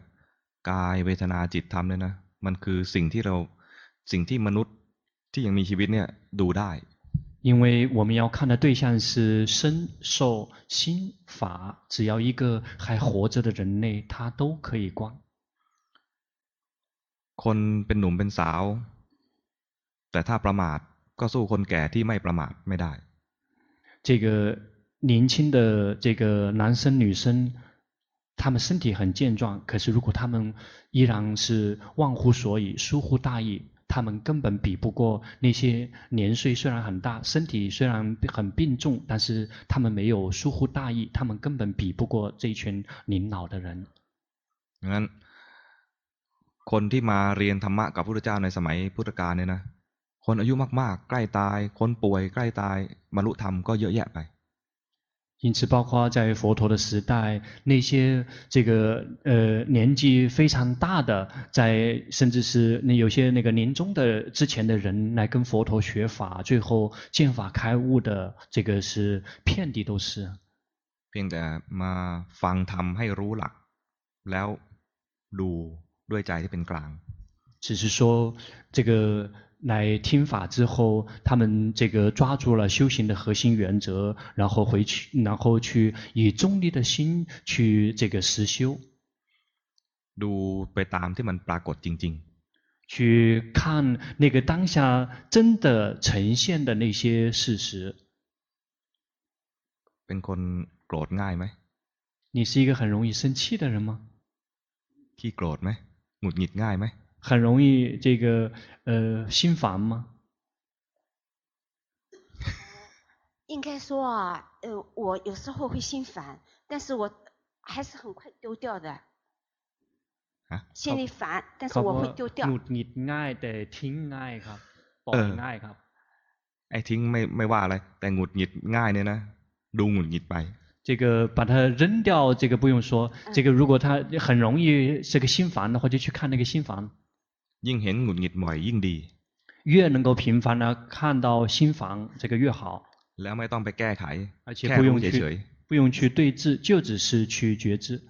Speaker 1: กายเวทนาจิตธรรมเนี่ยนะมันคือสิ่งที่เราสิ่งที่มนุษย์ที่ยังมีชีวิตเนี่ยดูได้
Speaker 2: 因为我们要看的对象是身受心法，只要一个还活着的人类，他都可以观。
Speaker 1: คนเป็นหนุ่มเป็นสาว แต่ถ้าประมาทก็สู้คนแก่ที่ไม่ประมาทไม่ได้。
Speaker 2: 这个年轻的这个男生女生，他们身体很健壮，可是如果他们依然是忘乎所以、疏忽大意。他们根本比不过那些年岁虽然很大、身体虽然很病重，但是他们没有疏忽大意，他们根本比不过这一群年老的人。
Speaker 1: งั้นคนที่มาเรียนธรรมะกับพระพุทธเจ้าในสมัยพุทธกาลเนี่ยนะ คนอายุมากๆใกล้ตายคนป่วยใกล้ตายบรรลุธรรมก็เยอะแยะไป
Speaker 2: 因此，包括在佛陀的时代，那些这个呃年纪非常大的，在甚至是那有些那个临终的之前的人来跟佛陀学法，最后见法开悟的，这个是遍地都是。
Speaker 1: เพียงแต่มาฟังธรรมให้รู้หลักแล้วดูด้วยใจที่เป็นกลาง
Speaker 2: 只是说这个。 来听法之后，他们这个抓住了修行的核心原则，然后回去，然后去以中立的心去这个实修。
Speaker 1: ดูไปตามที่มันปรากฏจริง
Speaker 2: ๆ，去看那个当下真的呈现的那些事实。
Speaker 1: เป็นคนโกรธง่ายไหม？
Speaker 2: 你是一个很容易生气的人吗？
Speaker 1: ขี้โกรธไหม？หงุดหงิดง่ายไหม？
Speaker 2: 很容易这个呃心烦吗？
Speaker 7: 应该说啊，呃，我有时候会心烦，但是我还是很快丢掉的。
Speaker 1: 啊？
Speaker 7: 心里烦，但是我会丢掉。
Speaker 2: หงุดหงิดง่ายแต่ทิ้งง่ายครับปล่อยง่ายครับ
Speaker 1: ไอ้ทิ้งไม่ไม่ว่าอะไรแต่หงุดหงิดง่ายเนี่ยนะดูหงุดหงิดไป
Speaker 2: 这个把它扔掉，这个不用说。这个如果他很容易这个心烦的话，就去看那个心烦。
Speaker 1: ยิ่งเห็นหงุดหงิดบ่อยยิ่งดี
Speaker 2: 越能够频繁地看到心烦，这个越好。
Speaker 1: แล้วไม่ต้องไปแก้ไข
Speaker 2: 而且不用去不用去对治，就只是去觉知。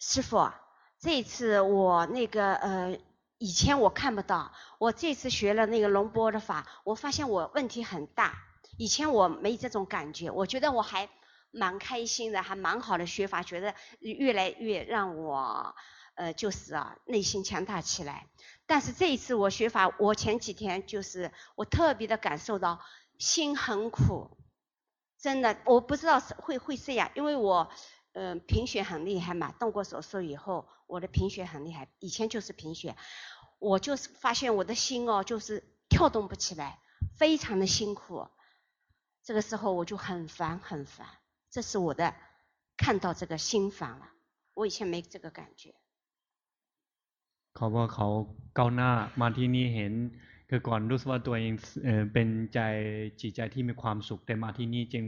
Speaker 7: 师父，这次我那个呃，以前我看不到，我这次学了那个龙波的法，我发现我问题很大。以前我没这种感觉，我觉得我还蛮开心的，还蛮好的学法，觉得越来越让我 呃，就是啊，内心强大起来。但是这一次我学法，我前几天就是我特别的感受到心很苦，真的，我不知道是会会这样，因为我嗯贫血很厉害嘛，动过手术以后，我的贫血很厉害，以前就是贫血，我就是发现我的心哦，就是跳动不起来，非常的辛苦，这个时候我就很烦很烦，这是我的看到这个心烦了，我以前没这个感觉。
Speaker 2: เขาว่าเขาก้าวหน้ามาที่นี่เห็นคือก่อนรู้สึกว่าตัวเองเป็นใจจิตใจที่มีความสุขแต่มาที่นี่จึง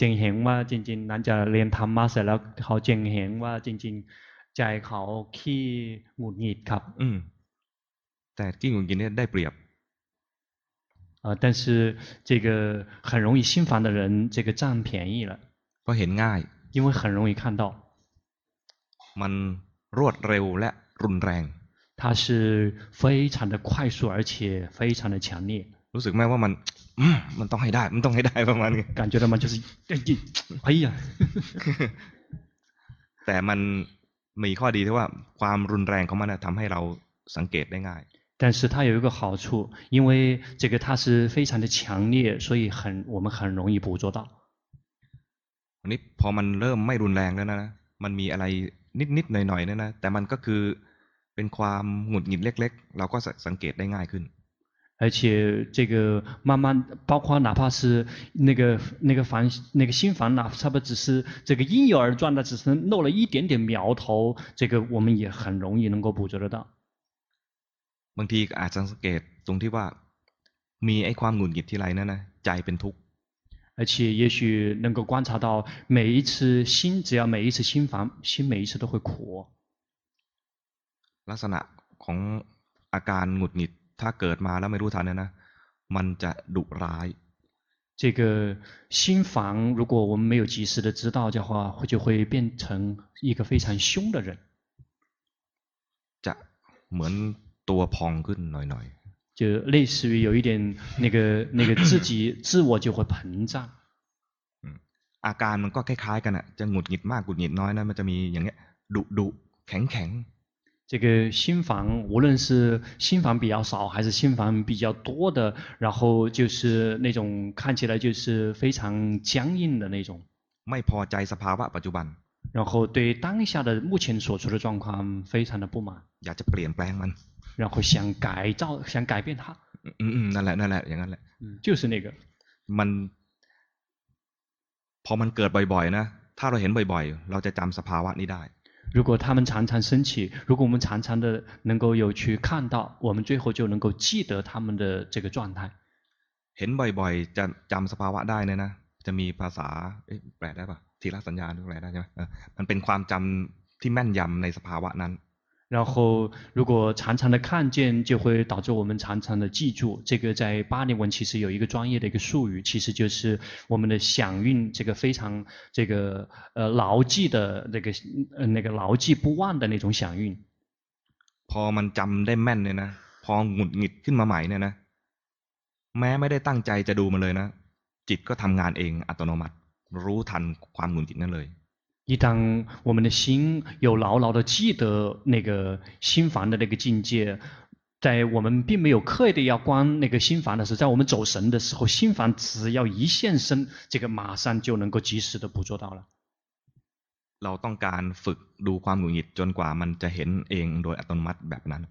Speaker 2: จึงเห็นว่าจริงๆนั้นจะเรียนธรรมะเสร็จแล้วเขาจึงเห็นว่าจริงๆใจเขาขี้หงุดหงิดครับ
Speaker 1: อืมแต่ขี้หงุดหงิดเนี่ยได้เปรียบ
Speaker 2: 啊，但是这个很容易心烦的人，这个占便宜了。
Speaker 1: เพราะเห็นง่าย
Speaker 2: 因为很容易看到。
Speaker 1: มันรวดเร็วและรุนแรง
Speaker 2: 它是非常的快速，而且非常的强烈。
Speaker 1: รู้สึกไหมว่ามันมันต้องให้ได้มันต้องให้ได้ประมาณนี้
Speaker 2: 感觉到吗？就是哎呀
Speaker 1: แต่มันมีข้อดีที่ว่าความรุนแรงของมันทำให้เราสังเกตได้ง่าย
Speaker 2: 但是它有一个好处，因为这个它是非常的强烈，所以很我们很容易捕捉到。
Speaker 1: อันนี้พอมันเริ่มไม่รุนแรงแล้วนะมันมีอะไรนิดๆหน่อยๆเนี่ยนะแต่มันก็คือ เป็นความหงุดหงิดเล็กๆเราก็สังเกตได้ง่ายขึ้น
Speaker 2: 而且这个慢慢，包括哪怕是那个那个房那个心房，哪怕只是这个婴幼儿状态，只是露了一点点苗头，这个我们也很容易能够捕捉得到。
Speaker 1: บางทีอาจจะสังเกตตรงที่ว่ามีไอ้ความหงุดหงิดที่ไรนั่นนะใจเป็นทุกข์
Speaker 2: 而且也许能够观察到，每一次心，只要每一次心房，心每一次都会苦。
Speaker 1: ลักษณะของอาการหงุดหงิดถ้าเกิดมาแล้วไม่รู้ทันเนี่ยนะมันจะดุร้าย
Speaker 2: 这个心房，如果我们没有及时的知道的话，会就会变成一个非常凶的人。
Speaker 1: จะเหมือนตัวพองขึ้นหน่อย
Speaker 2: ๆ。就类似于有一点那个那个自己自我就会膨胀。
Speaker 1: 嗯，อาการมันก็คล้ายๆกันอ่ะจะหงุดหงิดมากหงุดหงิดน้อยนะมันจะมีอย่างเงี้ยดุดุแข็งแข็ง
Speaker 2: 这个心房，无论是心房比较少还是心房比较多的，然后就是那种看起来就是非常僵硬的那种。
Speaker 1: ไม่พอใจสภาวะปัจจุบัน。
Speaker 2: 然后对当下的目前所处的状况非常的不满。
Speaker 1: อยากจะเปลี่ยนแปลงมัน。
Speaker 2: 然后想改造，想改变它。
Speaker 1: 嗯嗯，นั่นแหละนั่นแหละอย่างนั้นแหละ。
Speaker 2: 嗯，就是那个。
Speaker 1: มันพอมันเกิดบ่อยๆนะถ้าเราเห็นบ่อยๆเราจะจำสภาวะนี้ได้
Speaker 2: 如果他们常常生气，如果我们常常的能够有去看到，我们最后就能够记得他们的这个状态。
Speaker 1: เห็นบ่อยๆจะจำสภาวะได้เนี่ยนะจะมีภาษาแปลได้ปะทีละสัญญาแปลได้ใช่ไหมมันเป็นความจำที่แม่นยำในสภาวะนั้น
Speaker 2: 然后，如果常常的看见，就会导致我们常常的记住。这个在巴利文其实有一个专业的一个术语，其实就是我们的响韵，这个非常这个呃牢记的那个呃那个牢记不忘的那种响韵。
Speaker 1: พอมันจำได้แม่นเนี่ยนะพอหงุดหงิดขึ้นมาใหม่เนี่ยนะแม้ไม่ได้ตั้งใจจะดูมันเลยนะจิตก็ทำงานเองอัตโนมัติรู้ทันความหงุดหงิดนั่นเลย
Speaker 2: 一当我们的心有牢牢的记得那个心房的那个境界，在我们并没有刻意的要关那个心房的时候，在我们走神的时候，心房只要一现身，这个马上就能够及时的捕捉到了。
Speaker 1: เราต้องการฝึกดูความหงุดหงิดจนกว่ามันจะเห็นเองโดยอัตโนมัติแบบนั้น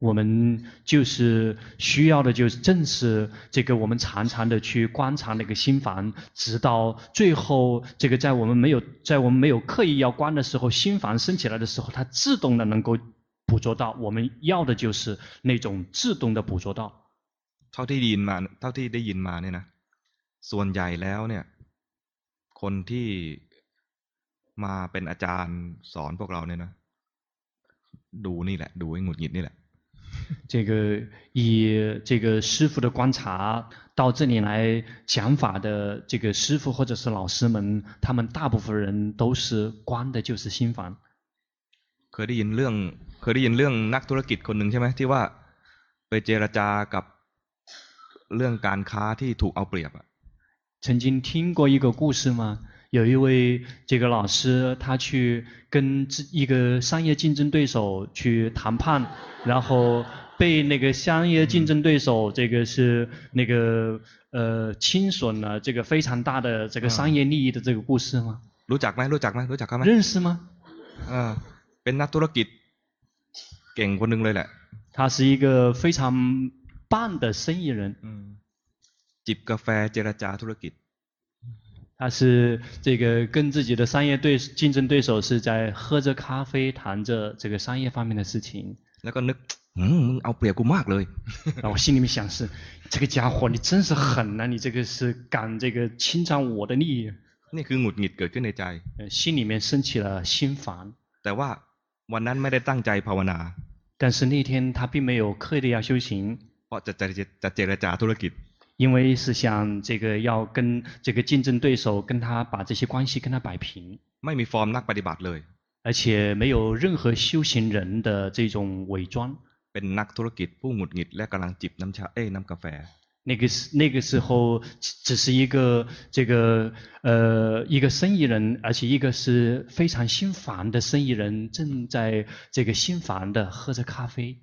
Speaker 2: 我们就是需要的，就是正是这个，我们常常的去观察那个心房，直到最后，这个在我们没有在我们没有刻意要观的时候，心房升起来的时候，它自动的能够捕捉到。我们要的就是那种自动的捕捉到。
Speaker 1: เท่าที่ได้ยินมาเท่าที่ได้ยินมาเนี่ยนะส่วนใหญ่แล้วเนี่ยคนที่มาเป็นอาจารย์สอนพวกเราเนี่ยนะดูนี่แหละดูไอ้หงุดหงิดนี่แหละ
Speaker 2: 这个以这个师父的观察到这里来讲法的这个师父或者是老师们，他们大部分人都是观的就是心房。
Speaker 1: เคยได้ยินเรื่องเคยได้ยินเรื่องนักธุรกิจคนหนึ่งใช่ไหมที่ว่าไปเจรจากับเรื่องการค้าที่ถูกเอาเปรียบ
Speaker 2: 曾经听过一个故事吗？ 有一位这个老师，他去跟一个商业竞争对手去谈判，然后被那个商业竞争对手这个是那个呃侵损了这个非常大的这个商业利益的这个故事吗？
Speaker 1: รู้จักไหมรู้จักไหมรู้จักไหม
Speaker 2: 认识吗？
Speaker 1: 啊，เป็นนักธุรกิจเก่งคนหนึ่งเลยแหละ
Speaker 2: 他是一个非常棒的生意人。
Speaker 1: 嗯，จิบกาแฟเจรจาธุรกิจ
Speaker 2: 他是这个跟自己的商业对竞争对手是在喝着咖啡谈着这个商业方面的事情。
Speaker 1: 然后
Speaker 2: 我心里面想是，这个家伙你真是狠啊！你这个是敢这个侵占我的利益。
Speaker 1: 那คือหงุดหงิดเกิดขึ้นในใจ
Speaker 2: 心里面升起了心烦。
Speaker 1: แต่ว่าวันนั้นไม่ได้ตั้งใจภาวนา
Speaker 2: 但是那天他并没有刻意的要修行。
Speaker 1: เพราะจะจะจะเจรจาธุรกิจ
Speaker 2: 因为是想这个要跟这个竞争对手跟他把这些关系跟他摆平，
Speaker 1: ไม่มีฟอร์มนักปฏิบัติเลย
Speaker 2: 而且没有任何修行人的这种伪装。
Speaker 1: เป็นนักธุรกิจผู้หงุดหงิดและกำลังจิบน้ำชาเอ้น้ำกาแฟ。
Speaker 2: 那个时那个时候只是一个这个呃一个生意人，而且一个是非常心烦的生意人，正在这个心烦的喝着咖啡。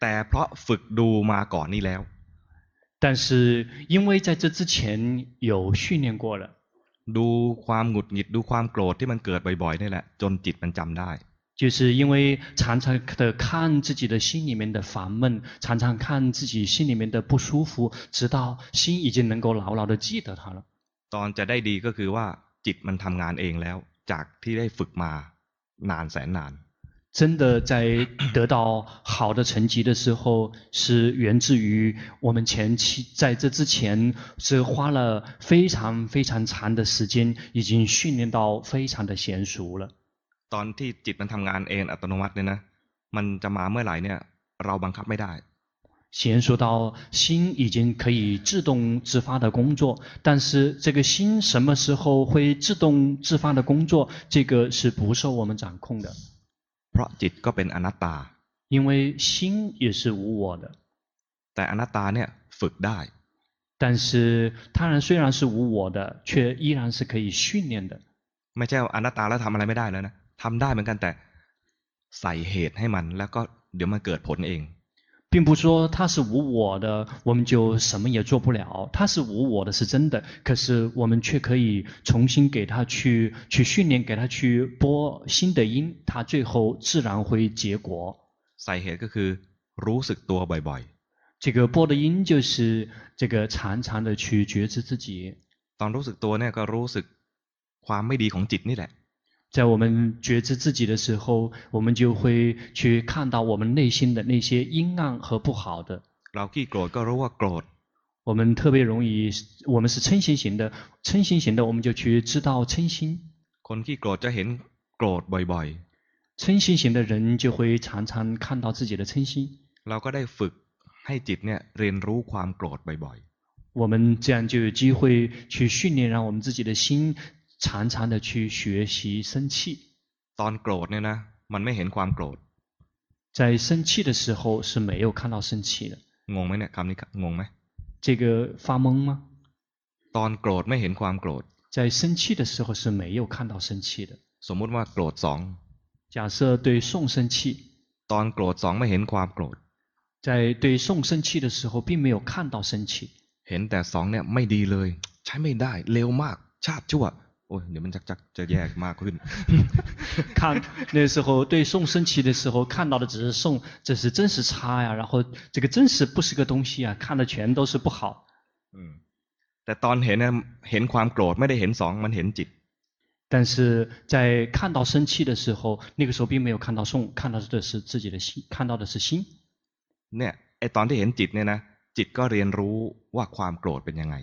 Speaker 1: แต่เพราะฝึกดูมาก่อนนี้แล้ว。
Speaker 2: 但是因为在这之前有训练过了。
Speaker 1: ดูความหงุดหงิดดูความโกรธที่มันเกิดบ่อยๆนี่แหละจนจิตมันจำได้
Speaker 2: 就是因为常常的看自己的心里面的烦闷，常常看自己心里面的不舒服，直到心已经能够牢牢的记得它了。
Speaker 1: ตอนจะได้ดีก็คือว่าจิตมันทำงานเองแล้ว จากที่ได้ฝึกมานานแสนนาน
Speaker 2: 真的在得到好的成绩的时候，是源自于我们前期在这之前是花了非常非常长的时间，已经训练到非常的娴熟了。
Speaker 1: ตอนที่จิตมันทำงานเองอัตโนมัติเนี่ยนะมันจะมาเมื่อไหร่เนี่ยเราบังคับไม่ได้
Speaker 2: 娴熟到心已经可以自动自发的工作，但是这个心什么时候会自动自发的工作，这个是不受我们掌控的。
Speaker 1: เพราะจิตก็เป็นอนัตตา
Speaker 2: 因为心也是无我的。
Speaker 1: แต่อนัตตาเนี่ยฝึกได้
Speaker 2: 但是他人虽然是无我的，却依然是可以训练的。
Speaker 1: ไม่ใช่อนัตตาแล้วทำอะไรไม่ได้แล้วนะทำได้เหมือนกันแต่ใส่เหตุให้มันแล้วก็เดี๋ยวมันเกิดผลเอง
Speaker 2: 并不说它是无我的，我们就什么也做不了。它是无我的，是真的，可是我们却可以重新给它去去训练，给它去播新的因，它最后自然会结果。
Speaker 1: ใส่เหตุก็คือรู้สึกตัวบ่อย
Speaker 2: ๆ。这个播的因就是这个常常的去觉知自己。
Speaker 1: ตอนรู้สึกตัวเนี่ยก็รู้สึกความไม่ดีของจิตนี่แหละ。
Speaker 2: 在我们觉知自己的时候，我们就会去看到我们内心的那些阴暗和不好的。我们特别容易，我们是嗔心型的，嗔心型的，我们就去知道嗔心。嗔心型的人就会常常看到自己的嗔心。我们这样就有机会去训练，让我们自己的心。常常的去学习生气。
Speaker 1: ตอนโกรธเนี่ยนะมันไม่เห็นความโกรธ
Speaker 2: 在生气的时候是没有看到生气的。
Speaker 1: งงไหมเนี่ยคำนี้งงไหม
Speaker 2: 这个发懵吗？
Speaker 1: ตอนโกรธไม่เห็นความโกรธ
Speaker 2: 在生气的时候是没有看到生气的。
Speaker 1: สมมุติว่าโกรธสอง
Speaker 2: 假设对宋生气。
Speaker 1: ตอนโกรธสองไม่เห็นความโกรธ
Speaker 2: 在对宋生气的时候并没有看到生气。
Speaker 1: เห็นแต่สองเนี่ยไม่ดีเลยใช้ไม่ได้เลวมากชาติชั่ว 哦，你们chắc chắc就也骂ขึ้น。
Speaker 2: 看那时候对宋生气的时候，看到的只是宋，这是真是差呀。然后这个真是不是个东西啊，看的全都是不好。
Speaker 1: 嗯，แต่ตอนเห็น呢，เห็นความโกรธไม่ได้เห็นสองมันเห็นจิต。
Speaker 2: 但是在看到生气的时候，那个时候并没有看到宋，看到的是自己的心，看到的是心。
Speaker 1: เนี่ยไอตอนที่เห็นจิตเนี่ยนะจิตก็เรียนรู้ว่าความโกรธเป็นยังไง。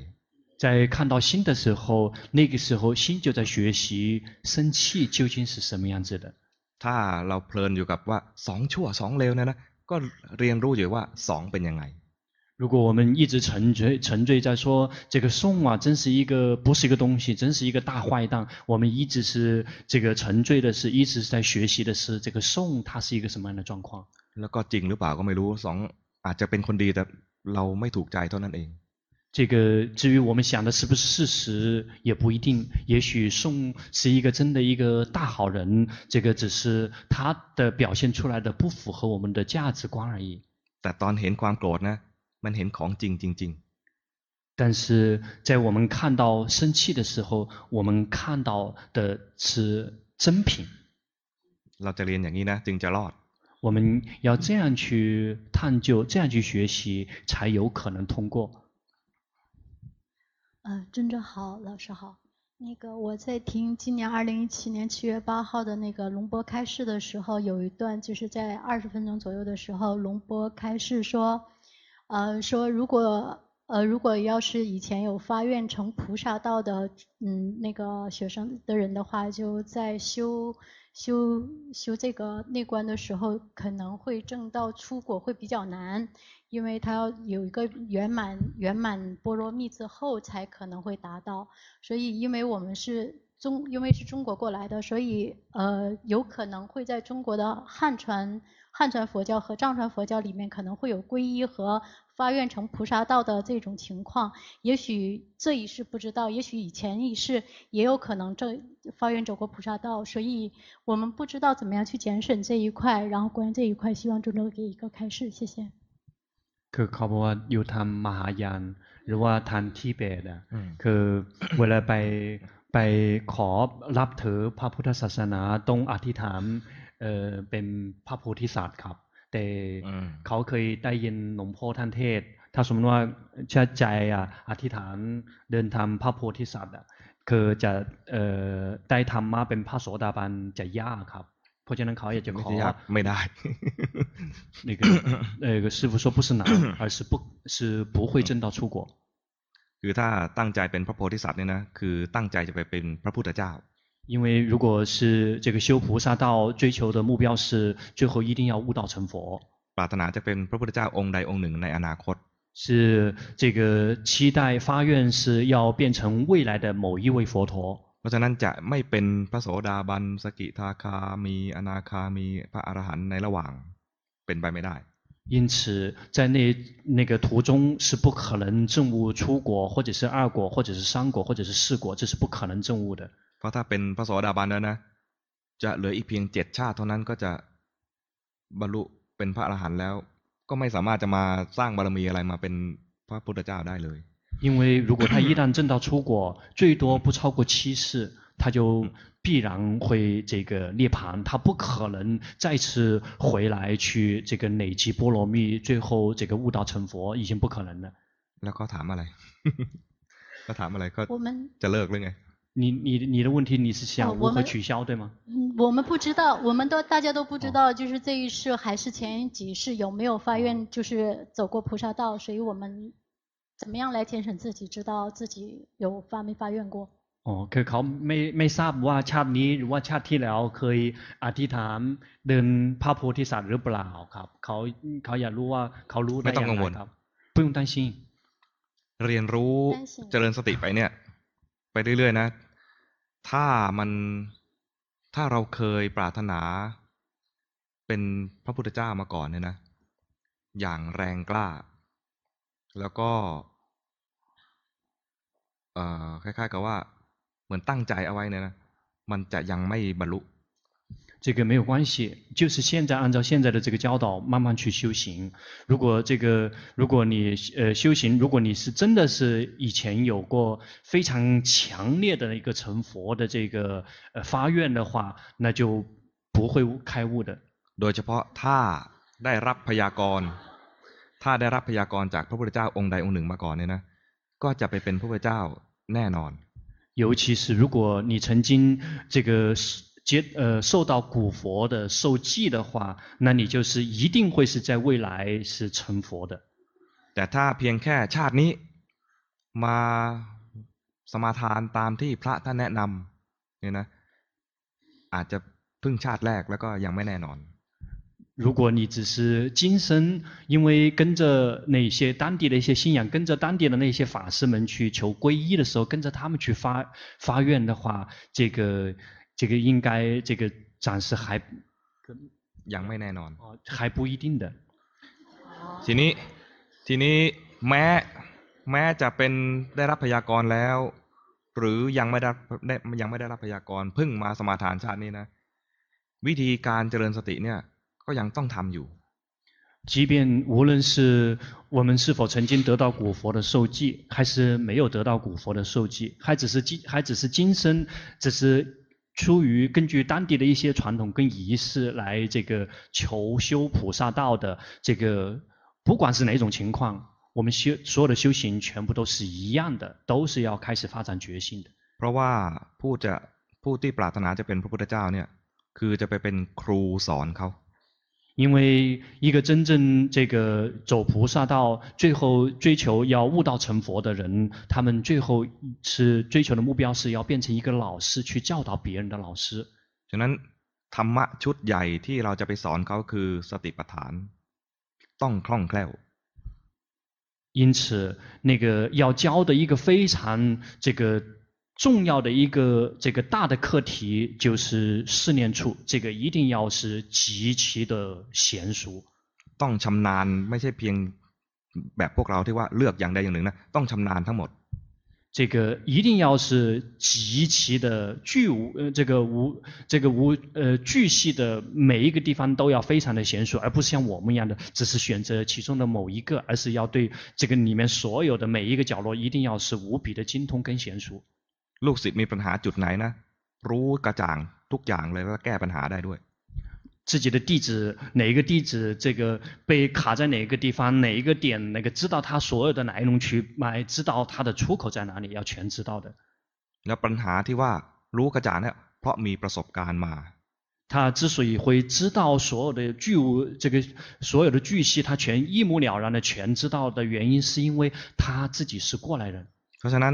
Speaker 2: 在看到心的时候，那个时候心就在学习生气究竟是什么样子的。
Speaker 1: ถ้าเราเพลินอยู่กับว่าสองชั่วสองเลวเนี่ยนะก็เรียนรู้อยู่ว่าสองเป็นยังไง。
Speaker 2: 如果我们一直沉醉沉醉在说这个宋啊，真是一个不是一个东西，真是一个大坏蛋。我们一直是这个沉醉的是，一直是在学习的是这个宋，它是一个什么样的状况？
Speaker 1: แล้วก็จริงหรือเปล่าก็ไม่รู้สองอาจจะเป็นคนดีแต่เราไม่ถูกใจเท่านั้นเอง。
Speaker 2: 这个至于我们想的是不是事实，也不一定。也许宋是一个真的一个大好人，这个只是他的表现出来的不符合我们的价值观而已。
Speaker 1: แต่ตอนเห็นความโกรธนะมันเห็นของจริงจริง
Speaker 2: 但是在我们看到生气的时候，我们看到的是真品。
Speaker 1: เราจะเรียนอย่างนี้นะจึงจะรอด。
Speaker 2: 我们要这样去探究，这样去学习，才有可能通过。
Speaker 8: 呃，真正好，老师好。那个我在听今年二零一七年七月八号的那个龙波开示的时候，有一段就是在二十分钟左右的时候，龙波开示说，呃，说如果呃如果要是以前有发愿成菩萨道的，嗯，那个学生的人的话，就在修修修这个内观的时候，可能会证到出果会比较难。因为他要有一个圆满圆满波罗蜜之后才可能会达到，所以因为我们是中，因为是中国过来的，所以呃，有可能会在中国的汉传汉传佛教和藏传佛教里面可能会有皈依和发愿成菩萨道的这种情况。也许这一世不知道，也许以前一世也有可能这发愿走过菩萨道，所以我们不知道怎么样去检审这一块。然后关于这一块，希望尊者给一个开示，谢谢。
Speaker 2: คือเขาบอกว่าอยู่ทำมหายานหรือว่าทานทิเบตอ่ะคือเวลาไปไปขอรับถือพระพุทธศาสนาต้องอธิษฐานเออเป็นพระโพธิสัตว์ครับ แต่เขาเคยได้ยินหลวงพ่อท่านเทศ ถ้าสมมติว่าเชื่อใจอ่ะอธิษฐานเดินทำพระโพธิสัตว์อ่ะคือจะเอ่อได้ทำมาเป็นพระโสดาบันจะยากครับเพราะฉะนั้นเขาอยากจะขอ
Speaker 1: ไม่ได้
Speaker 2: 那个那个师父说不是难而是不是不会证到出国
Speaker 1: คือถ้าตั้งใจเป็นพระโพธิสัตว์เนี่ยนะคือตั้งใจจะไปเป็นพระพุทธเจ้า
Speaker 2: 因为如果是这个修菩萨道，追求的目标是最后一定要悟道成佛。
Speaker 1: ปรารถนาจะเป็นพระพุทธเจ้าองค์ใดองค์หนึ่งในอนาคต。
Speaker 2: 是这个期待发愿是要变成未来的某一位佛陀。
Speaker 1: เพราะฉะนั้นจะไม่เป็นพระโสดาบันสกิทาคามีอนาคามีพระอรหันต์ในระหว่างเป็นไปไม่ได้
Speaker 2: 因此，在那那个途中是不可能证悟出果，或者是二果，或者是三果，或者是四果，这是不可能证悟的。
Speaker 1: เพราะถ้าเป็นพระโสดาบันแล้วนะจะเหลืออีกเพียงเจ็ดชาติเท่านั้นก็จะบรรลุเป็นพระอรหันต์แล้ว ก็ไม่สามารถจะมาสร้างบารมีอะไรมาเป็นพระพุทธเจ้าได้เลย
Speaker 2: 因为如果他一旦证到出果，最多不超过七世，他就。必然会这个涅槃，他不可能再次回来去这个累积波罗蜜，最后这个悟道成佛，已经不可能了。
Speaker 1: แล้วเขาถามอะไรเขาถามอะไรเขา
Speaker 8: 我们
Speaker 1: จะเลิกหรือไง
Speaker 2: 你你你的问题你是想如何取消对吗？
Speaker 8: 嗯，我们不知道，我们都大家都不知道，就是这一世还是前几世有没有发愿，就是走过菩萨道，所以我们怎么样来检审自己，知道自己有发没发愿过？
Speaker 2: อ๋อคือเขาไม่ไม่ทราบว่าชาตินี้หรือว่าชาติที่แล้วเคยอธิษฐานเดินพระโพธิสัตว์หรือเปล่าครับเขาเขาอยากรู้ว่าเขารู้ได้
Speaker 1: ยังไง
Speaker 2: ครับ不用担心
Speaker 1: เรียนรู้เจริญสติไปเนี่ย ไปเรื่อยๆนะ ถ้ามันถ้าเราเคยปรารถนา เป็นพระพุทธเจ้ามาก่อนเนี่ยนะ อย่างแรงกล้า แล้วก็เอ่อคล้ายๆ กับว่า เหมือนตั้งใจเอาไว้เนี่ยนะ มันจะยังไม่บรรลุ
Speaker 2: 这个没有关系，就是现在按照现在的这个教导慢慢去修行。如果这个，如果你呃修行，如果你是真的是以前有过非常强烈的一个成佛的这个呃发愿的话，那就不会开悟的。
Speaker 1: โดยเฉพาะถ้าได้รับพยากรณ์ถ้าได้รับพยากรณ์จากพระพุทธเจ้าองค์ใดองค์หนึ่งมาก่อนเนี่ยนะก็จะไปเป็นพระพุทธเจ้าแน่นอน
Speaker 2: 尤其是如果你曾经这个 接呃受到古佛的受记的话，那你就是一定会是在未来是成佛的。
Speaker 1: แต่ถ้าเพียงแค่ชาตินี้มาสมาทานตามที่พระท่านแนะนำเนี่ยนะอาจจะพึ่งชาติแรกแล้วก็ยังไม่แน่นอน
Speaker 2: 如果你只是今生，因为跟着那些当地的一些信仰，跟着当地的那些法师们去求皈依的时候，跟着他们去发发愿的话，这个 这个应该这个暂时还
Speaker 1: ยังไม่แน่นอน
Speaker 2: 还不一定的。
Speaker 1: ทีนี้ทีนี้แม้แม้จะเป็นได้รับพยากรณ์แล้ว หรือยังไม่ได้ยังไม่ได้รับพยากรณ์เพิ่งมาสมาทานชาตินี้นะ วิธีการเจริญสติเนี่ยก็ยังต้องทำอยู่
Speaker 2: 即便无论是我们是否曾经得到古佛的受记，还是没有得到古佛的受记，还只是今还只是今生，只是 出于根据当地的一些传统跟仪式来这个求修菩萨道的这个，不管是哪种情况，我们修所有的修行全部都是一样的，都是要开始发展决心的。
Speaker 1: เพราะว่าผู้จะผู้ที่ปรารถนาจะเป็นพระพุทธเจ้าเนี่ยคือจะไปเป็นครูสอนเขา
Speaker 2: 因为一个真正这个走菩萨道，最后追求要悟道成佛的人，他们最后是追求的目标是要变成一个老师，去教导别人的老师。
Speaker 1: ฉะนั้นธรรมะชุดใหญ่ที่เราจะไปสอนเขาคือสติปัฏฐานต้องคล่องแคล่ว。
Speaker 2: 因此，那个要教的一个非常这个。 重要的一个这个大的课题就是四念处，这个一定要是极其的娴熟。
Speaker 1: ต้องชำนาญไม่ใช่เพียงแบบพวกเราที่ว่าเลือกอย่างใดอย่างหนึ่งนะต้องชำนาญทั้งหมด。
Speaker 2: 这个一定要是极其的巨无，呃，这个无，这个无，呃，巨细的每一个地方都要非常的娴熟，而不是像我们一样的只是选择其中的某一个，而是要对这个里面所有的每一个角落一定要是无比的精通跟娴熟。
Speaker 1: ลูกศิษย์มีปัญหาจุดไหนนะรู้กระจ่างทุกอย่างเลยแล้วแก้ปัญหาได้ด้วย
Speaker 2: 自己的弟子，哪一个弟子这个被卡在哪一个地方，哪一个点，那个知道他所有的来龙去脉，知道他的出口在哪里，要全知道的。
Speaker 1: แล้วปัญหาที่ว่ารู้กระจ่างเนี่ยเพราะมีประสบการณ์มา。
Speaker 2: 他之所以会知道所有的巨无，这个所有的巨细，他全一目了然的全知道的原因，是因为他自己是过来人。
Speaker 1: เพราะฉะนั้น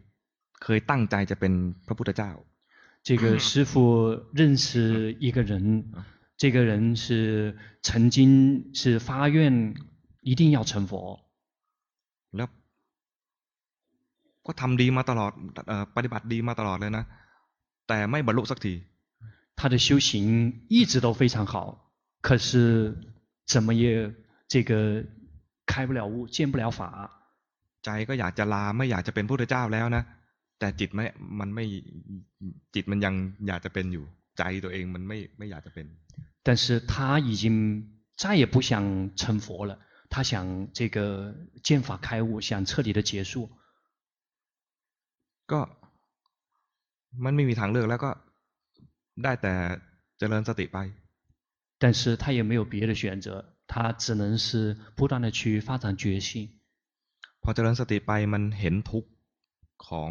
Speaker 1: เคยตั้งใจจะเป็นพระพุทธเจ้า
Speaker 2: 这个师父认识一个人。这个人是曾经是发愿一定要成佛，
Speaker 1: แล้วก็ทำดีมาตลอดปฏิบัติดีมาตลอดเลยนะแต่ไม่บรรลุสักที
Speaker 2: 他的修行一直都非常好，可是怎么也这个开不了悟，见不了法。
Speaker 1: ใจก็อยากจะลาไม่อยากจะเป็นพุทธเจ้าแล้วนะ แต่จิตไม่มันไม่จิตมันยังอยากจะเป็นอยู่ใจตัวเองมันไม่ไม่อยากจะเป็น
Speaker 2: 但是他已经再也不想成佛了，他想这个见法开悟，想彻底的结束。
Speaker 1: ก็มันไม่มีทางเลือกแล้วก็ได้แต่เจริญสติไป。
Speaker 2: 但是他也没有别的选择，他只能是不断的去发展觉性。
Speaker 1: พอเจริญสติไปมันเห็นทุกข์ของ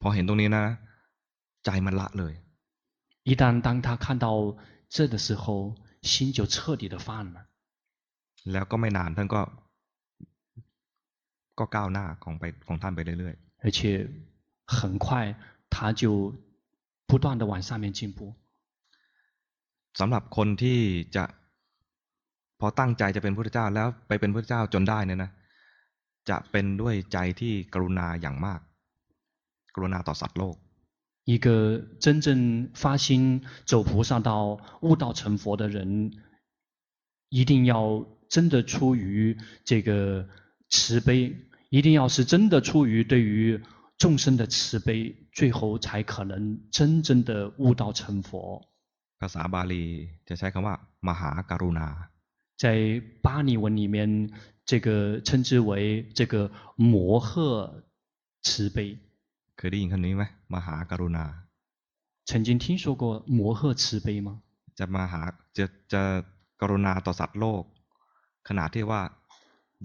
Speaker 1: พอเห็นตรงนี้นะใจมันละเลย
Speaker 2: 一旦当他看到这的时候，心就彻底的放了。
Speaker 1: แล้วก็ไม่นานท่านก็ก็ก้าวหน้าของไปของท่านไปเรื่อย
Speaker 2: ๆ而且很快他就不断的往上面进步。
Speaker 1: สำหรับคนที่จะพอตั้งใจจะเป็นพุทธเจ้าแล้วไปเป็นพุทธเจ้าจนได้เนี่ยนะจะเป็นด้วยใจที่กรุณาอย่างมาก กรุณาต่อสัตว์โลก
Speaker 2: 一个真正发心走菩萨道、悟道成佛的人，一定要真的出于这个慈悲，一定要是真的出于对于众生的慈悲，最后才可能真正的悟道成佛。
Speaker 1: ภาษาบาลีจะใช้คำว่ามหากรุณา。
Speaker 2: 在巴利文里面，这个称之为这个摩诃慈悲。
Speaker 1: เคยได้ยินคำนี้ไหมมหากรุณา
Speaker 2: 曾经听说过摩诃慈悲吗
Speaker 1: จะมหาจะจะกรุณาต่อสัตว์โลก ขนาดที่ว่า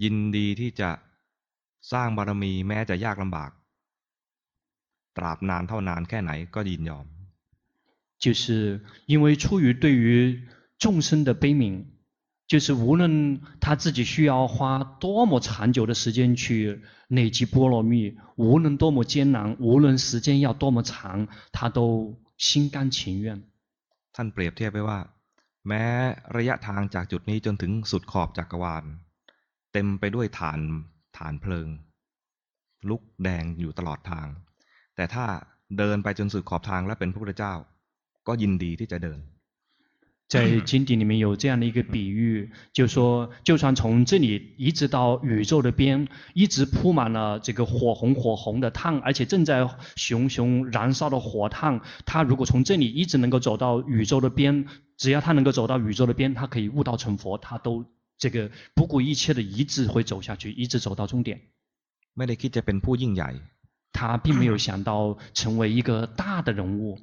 Speaker 1: ยินดีที่จะสร้างบารมีแม้จะยากลำบาก ตราบนานเท่านานแค่ไหนก็ยินยอม
Speaker 2: 就是因为出于对于众生的悲悯 就是无论他自己需要花多么长久的时间去累积波罗蜜，无论多么艰难，无论时间要多么长，他都心甘情愿。
Speaker 1: ท่านเปรียบเทียบไว้ว่า แม้ระยะทางจากจุดนี้จนถึงสุดขอบจักรวาล เต็มไปด้วยฐานฐานเพลิง ลุกแดงอยู่ตลอดทาง แต่ถ้าเดินไปจนสุดขอบทางและเป็นพระพุทธเจ้า ก็ยินดีที่จะเดิน
Speaker 2: 在经典里面有这样的一个比喻，就说，就算从这里一直到宇宙的边，一直铺满了这个火红火红的烫，而且正在熊熊燃烧的火烫，他如果从这里一直能够走到宇宙的边，只要他能够走到宇宙的边，他可以悟道成佛，他都这个不顾一切的一直会走下去，一直走到
Speaker 1: 终点。
Speaker 2: 他并没有想到成为一个大的人物。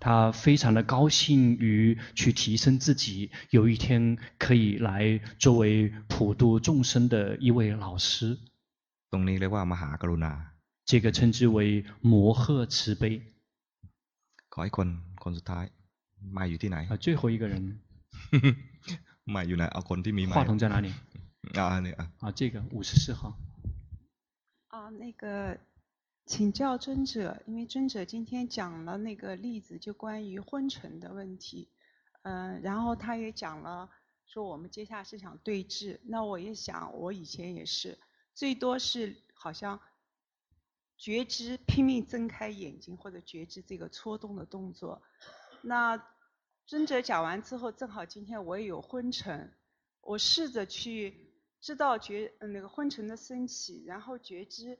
Speaker 2: 他非常的高兴于去提升自己，有一天可以来作为普度众生的一位老师。
Speaker 1: ตรงนี้เรียกว่ามหากรุณา。
Speaker 2: 这个称之为摩诃慈悲。
Speaker 1: ขอให้คนคนสุดท้ายไม่อยู่ที่ไหน
Speaker 2: 啊，最后一个人。
Speaker 1: ไม่อยู่ไหนเอาคนที่มี
Speaker 2: 话筒在哪里？
Speaker 1: 啊，你啊。
Speaker 2: 啊，这个五十四号。
Speaker 9: 啊，那个。 请教尊者，因为尊者今天讲了那个例子，就关于昏沉的问题，嗯、然后他也讲了，说我们接下来是想对峙，那我也想，我以前也是，最多是好像觉知拼命睁开眼睛或者觉知这个搓动的动作，那尊者讲完之后，正好今天我也有昏沉，我试着去知道觉嗯那个昏沉的升起，然后觉知。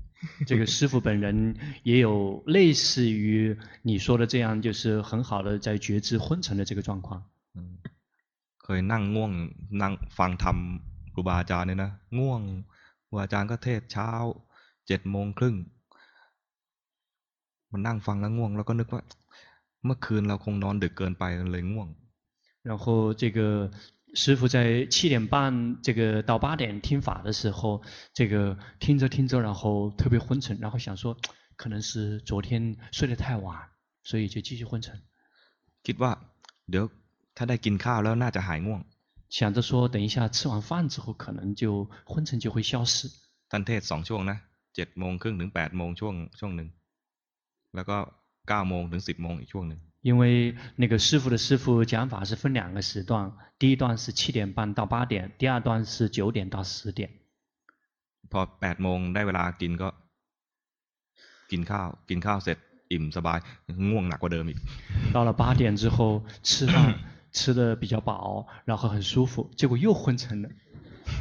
Speaker 2: 这个师父本人也有类似于你说的这样，就是很好的在觉知昏沉的这个状况。
Speaker 1: 嗯，เคยนั่งง่วงนั่งฟังธรรมครูบาอาจารย์เนี่ยนะง่วงครูบาอาจารย์ก็เทศเช้าเจ็ดโมงครึ่งมันนั่งฟังแล้วง่วงแล้วก็นึกว่าเมื่อคืนเราคงนอนดึกเกินไปเลยง่วง
Speaker 2: 然后这个。 师父在七点半这个到八点听法的时候，这个听着听着，然后特别昏沉，然后想说，可能是昨天睡得太晚，所以就继续昏沉。
Speaker 1: คิดว่าเดี๋ยวถ้าได้กินข้าวแล้วน่าจะหายง่วง。
Speaker 2: 想着说，等一下吃完饭之后，可能就昏沉就会消失。
Speaker 1: ท่านเทศสองช่วงนะเจ็ดโมงครึ่งถึงแปดโมงช่วงช่วงหนึ่งแล้วก็เก้าโมงถึงสิบโมงอีกช่วงหนึ่ง
Speaker 2: 因为那个师父的师父讲法是分两个时段，第一段是七点半到八点，第二段是九点到十点。
Speaker 1: พอแปดโมงได้เวลากินก็กินข้าวกินข้าวเสร็จอิ่มสบายง่วงหนักกว่าเดิมอีก。
Speaker 2: 到了八点之后吃饭吃得比较饱，然后很舒服，结果又昏沉了。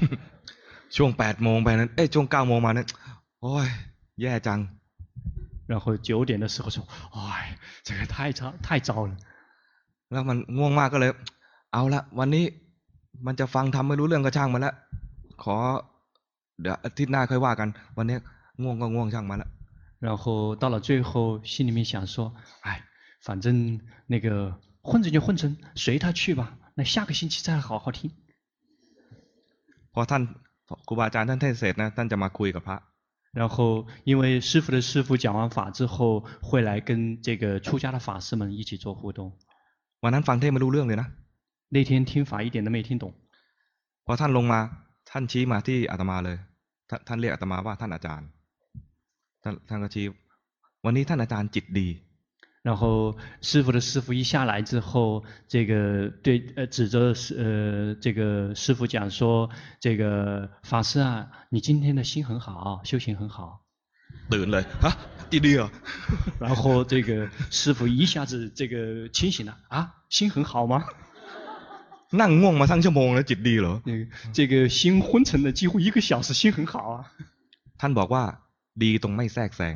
Speaker 1: ช่วงแปดโมงไปนั้นเอ้ยช่วงเก้าโมงมานั้นโอ้ยแย่จัง
Speaker 2: 然后九点的时候说，哎，这个太糟太糟了。
Speaker 1: แล้วมันง่วงมากก็เลยเอาละวันนี้มันจะฟังทำไม่รู้เรื่องก็ช่างมันละขอเดี๋ยวอาทิตย์หน้าค่อยว่ากันวันนี้ง่วงก็ง่วงช่างมันละ
Speaker 2: 然后到了最后心里面想说，哎，反正那个混成就混成，随他去吧。那下个星期再好好听。
Speaker 1: พอท่านครูบาอาจารย์ท่านเทศเสร็จนะท่านจะมาคุยกับพระ
Speaker 2: 然后，因为师父的师父讲完法之后，会来跟这个出家的法师们一起做互动。
Speaker 1: วันนั้นฟังเทศไม่รู้เรื่องเลยนะ
Speaker 2: 那天听法一点都没听懂。
Speaker 1: พอท่านลงมาท่านชี้มาที่อาตมาเลยท่านท่านเรียกอาตมาว่าท่านอาจารย์ท่านท่านก็ชี้วันนี้ท่านอาจารย์จิตดี
Speaker 2: 然后师父的师父一下来之后，这个对呃指着呃这个师父讲说，这个法师啊，你今天的心很好，修行很好。
Speaker 1: ตื่นเลยฮะจิตดี啊
Speaker 2: 然后这个师父一下子这个清醒了啊，心很好吗？
Speaker 1: นั่งง่วงมาทั้งชั่วโมงแล้วจิตดีเหรอ
Speaker 2: 这个心昏沉了几乎一个小时，心很好啊。
Speaker 1: ท่านบอกว่าดีตรงไม่แทรกแซง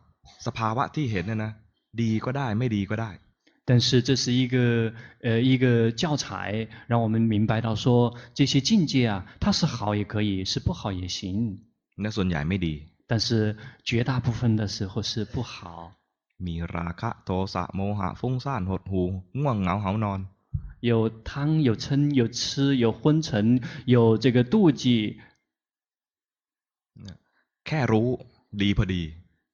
Speaker 1: สภาวะที่เห็นเนี่ยนะดีก็ได้ไม่ดีก็ได้
Speaker 2: 但是这是一个呃一个教材，让我们明白到说这些境界啊，它是好也可以，是不好也行。
Speaker 1: 那ส่วนใหญ่ไม่ดี
Speaker 2: 但是绝大部分的时候是不好。
Speaker 1: มีราคะโทสะโมหะฟุ้งซ่านหดหูง่วงเหงาหานอน
Speaker 2: 有贪有嗔有痴有昏沉有这个妒忌
Speaker 1: แค่รู้ดีพอดี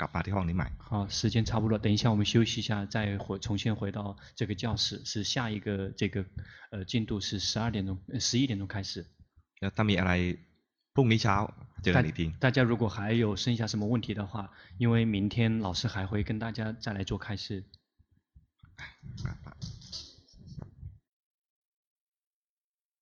Speaker 1: กลับมาที่ห้องนี้ใหม่
Speaker 2: 好，时间差不多，等一下我们休息一下，再回重新回到这个教室，是下一个这个呃进度是十二点钟、十一点钟开始。
Speaker 1: แล้วถ้ามีอะไรพรุ่งนี้เช้าเจอกันอีกที
Speaker 2: 大家如果还有剩下什么问题的话，因为明天老师还会跟大家再来做开示。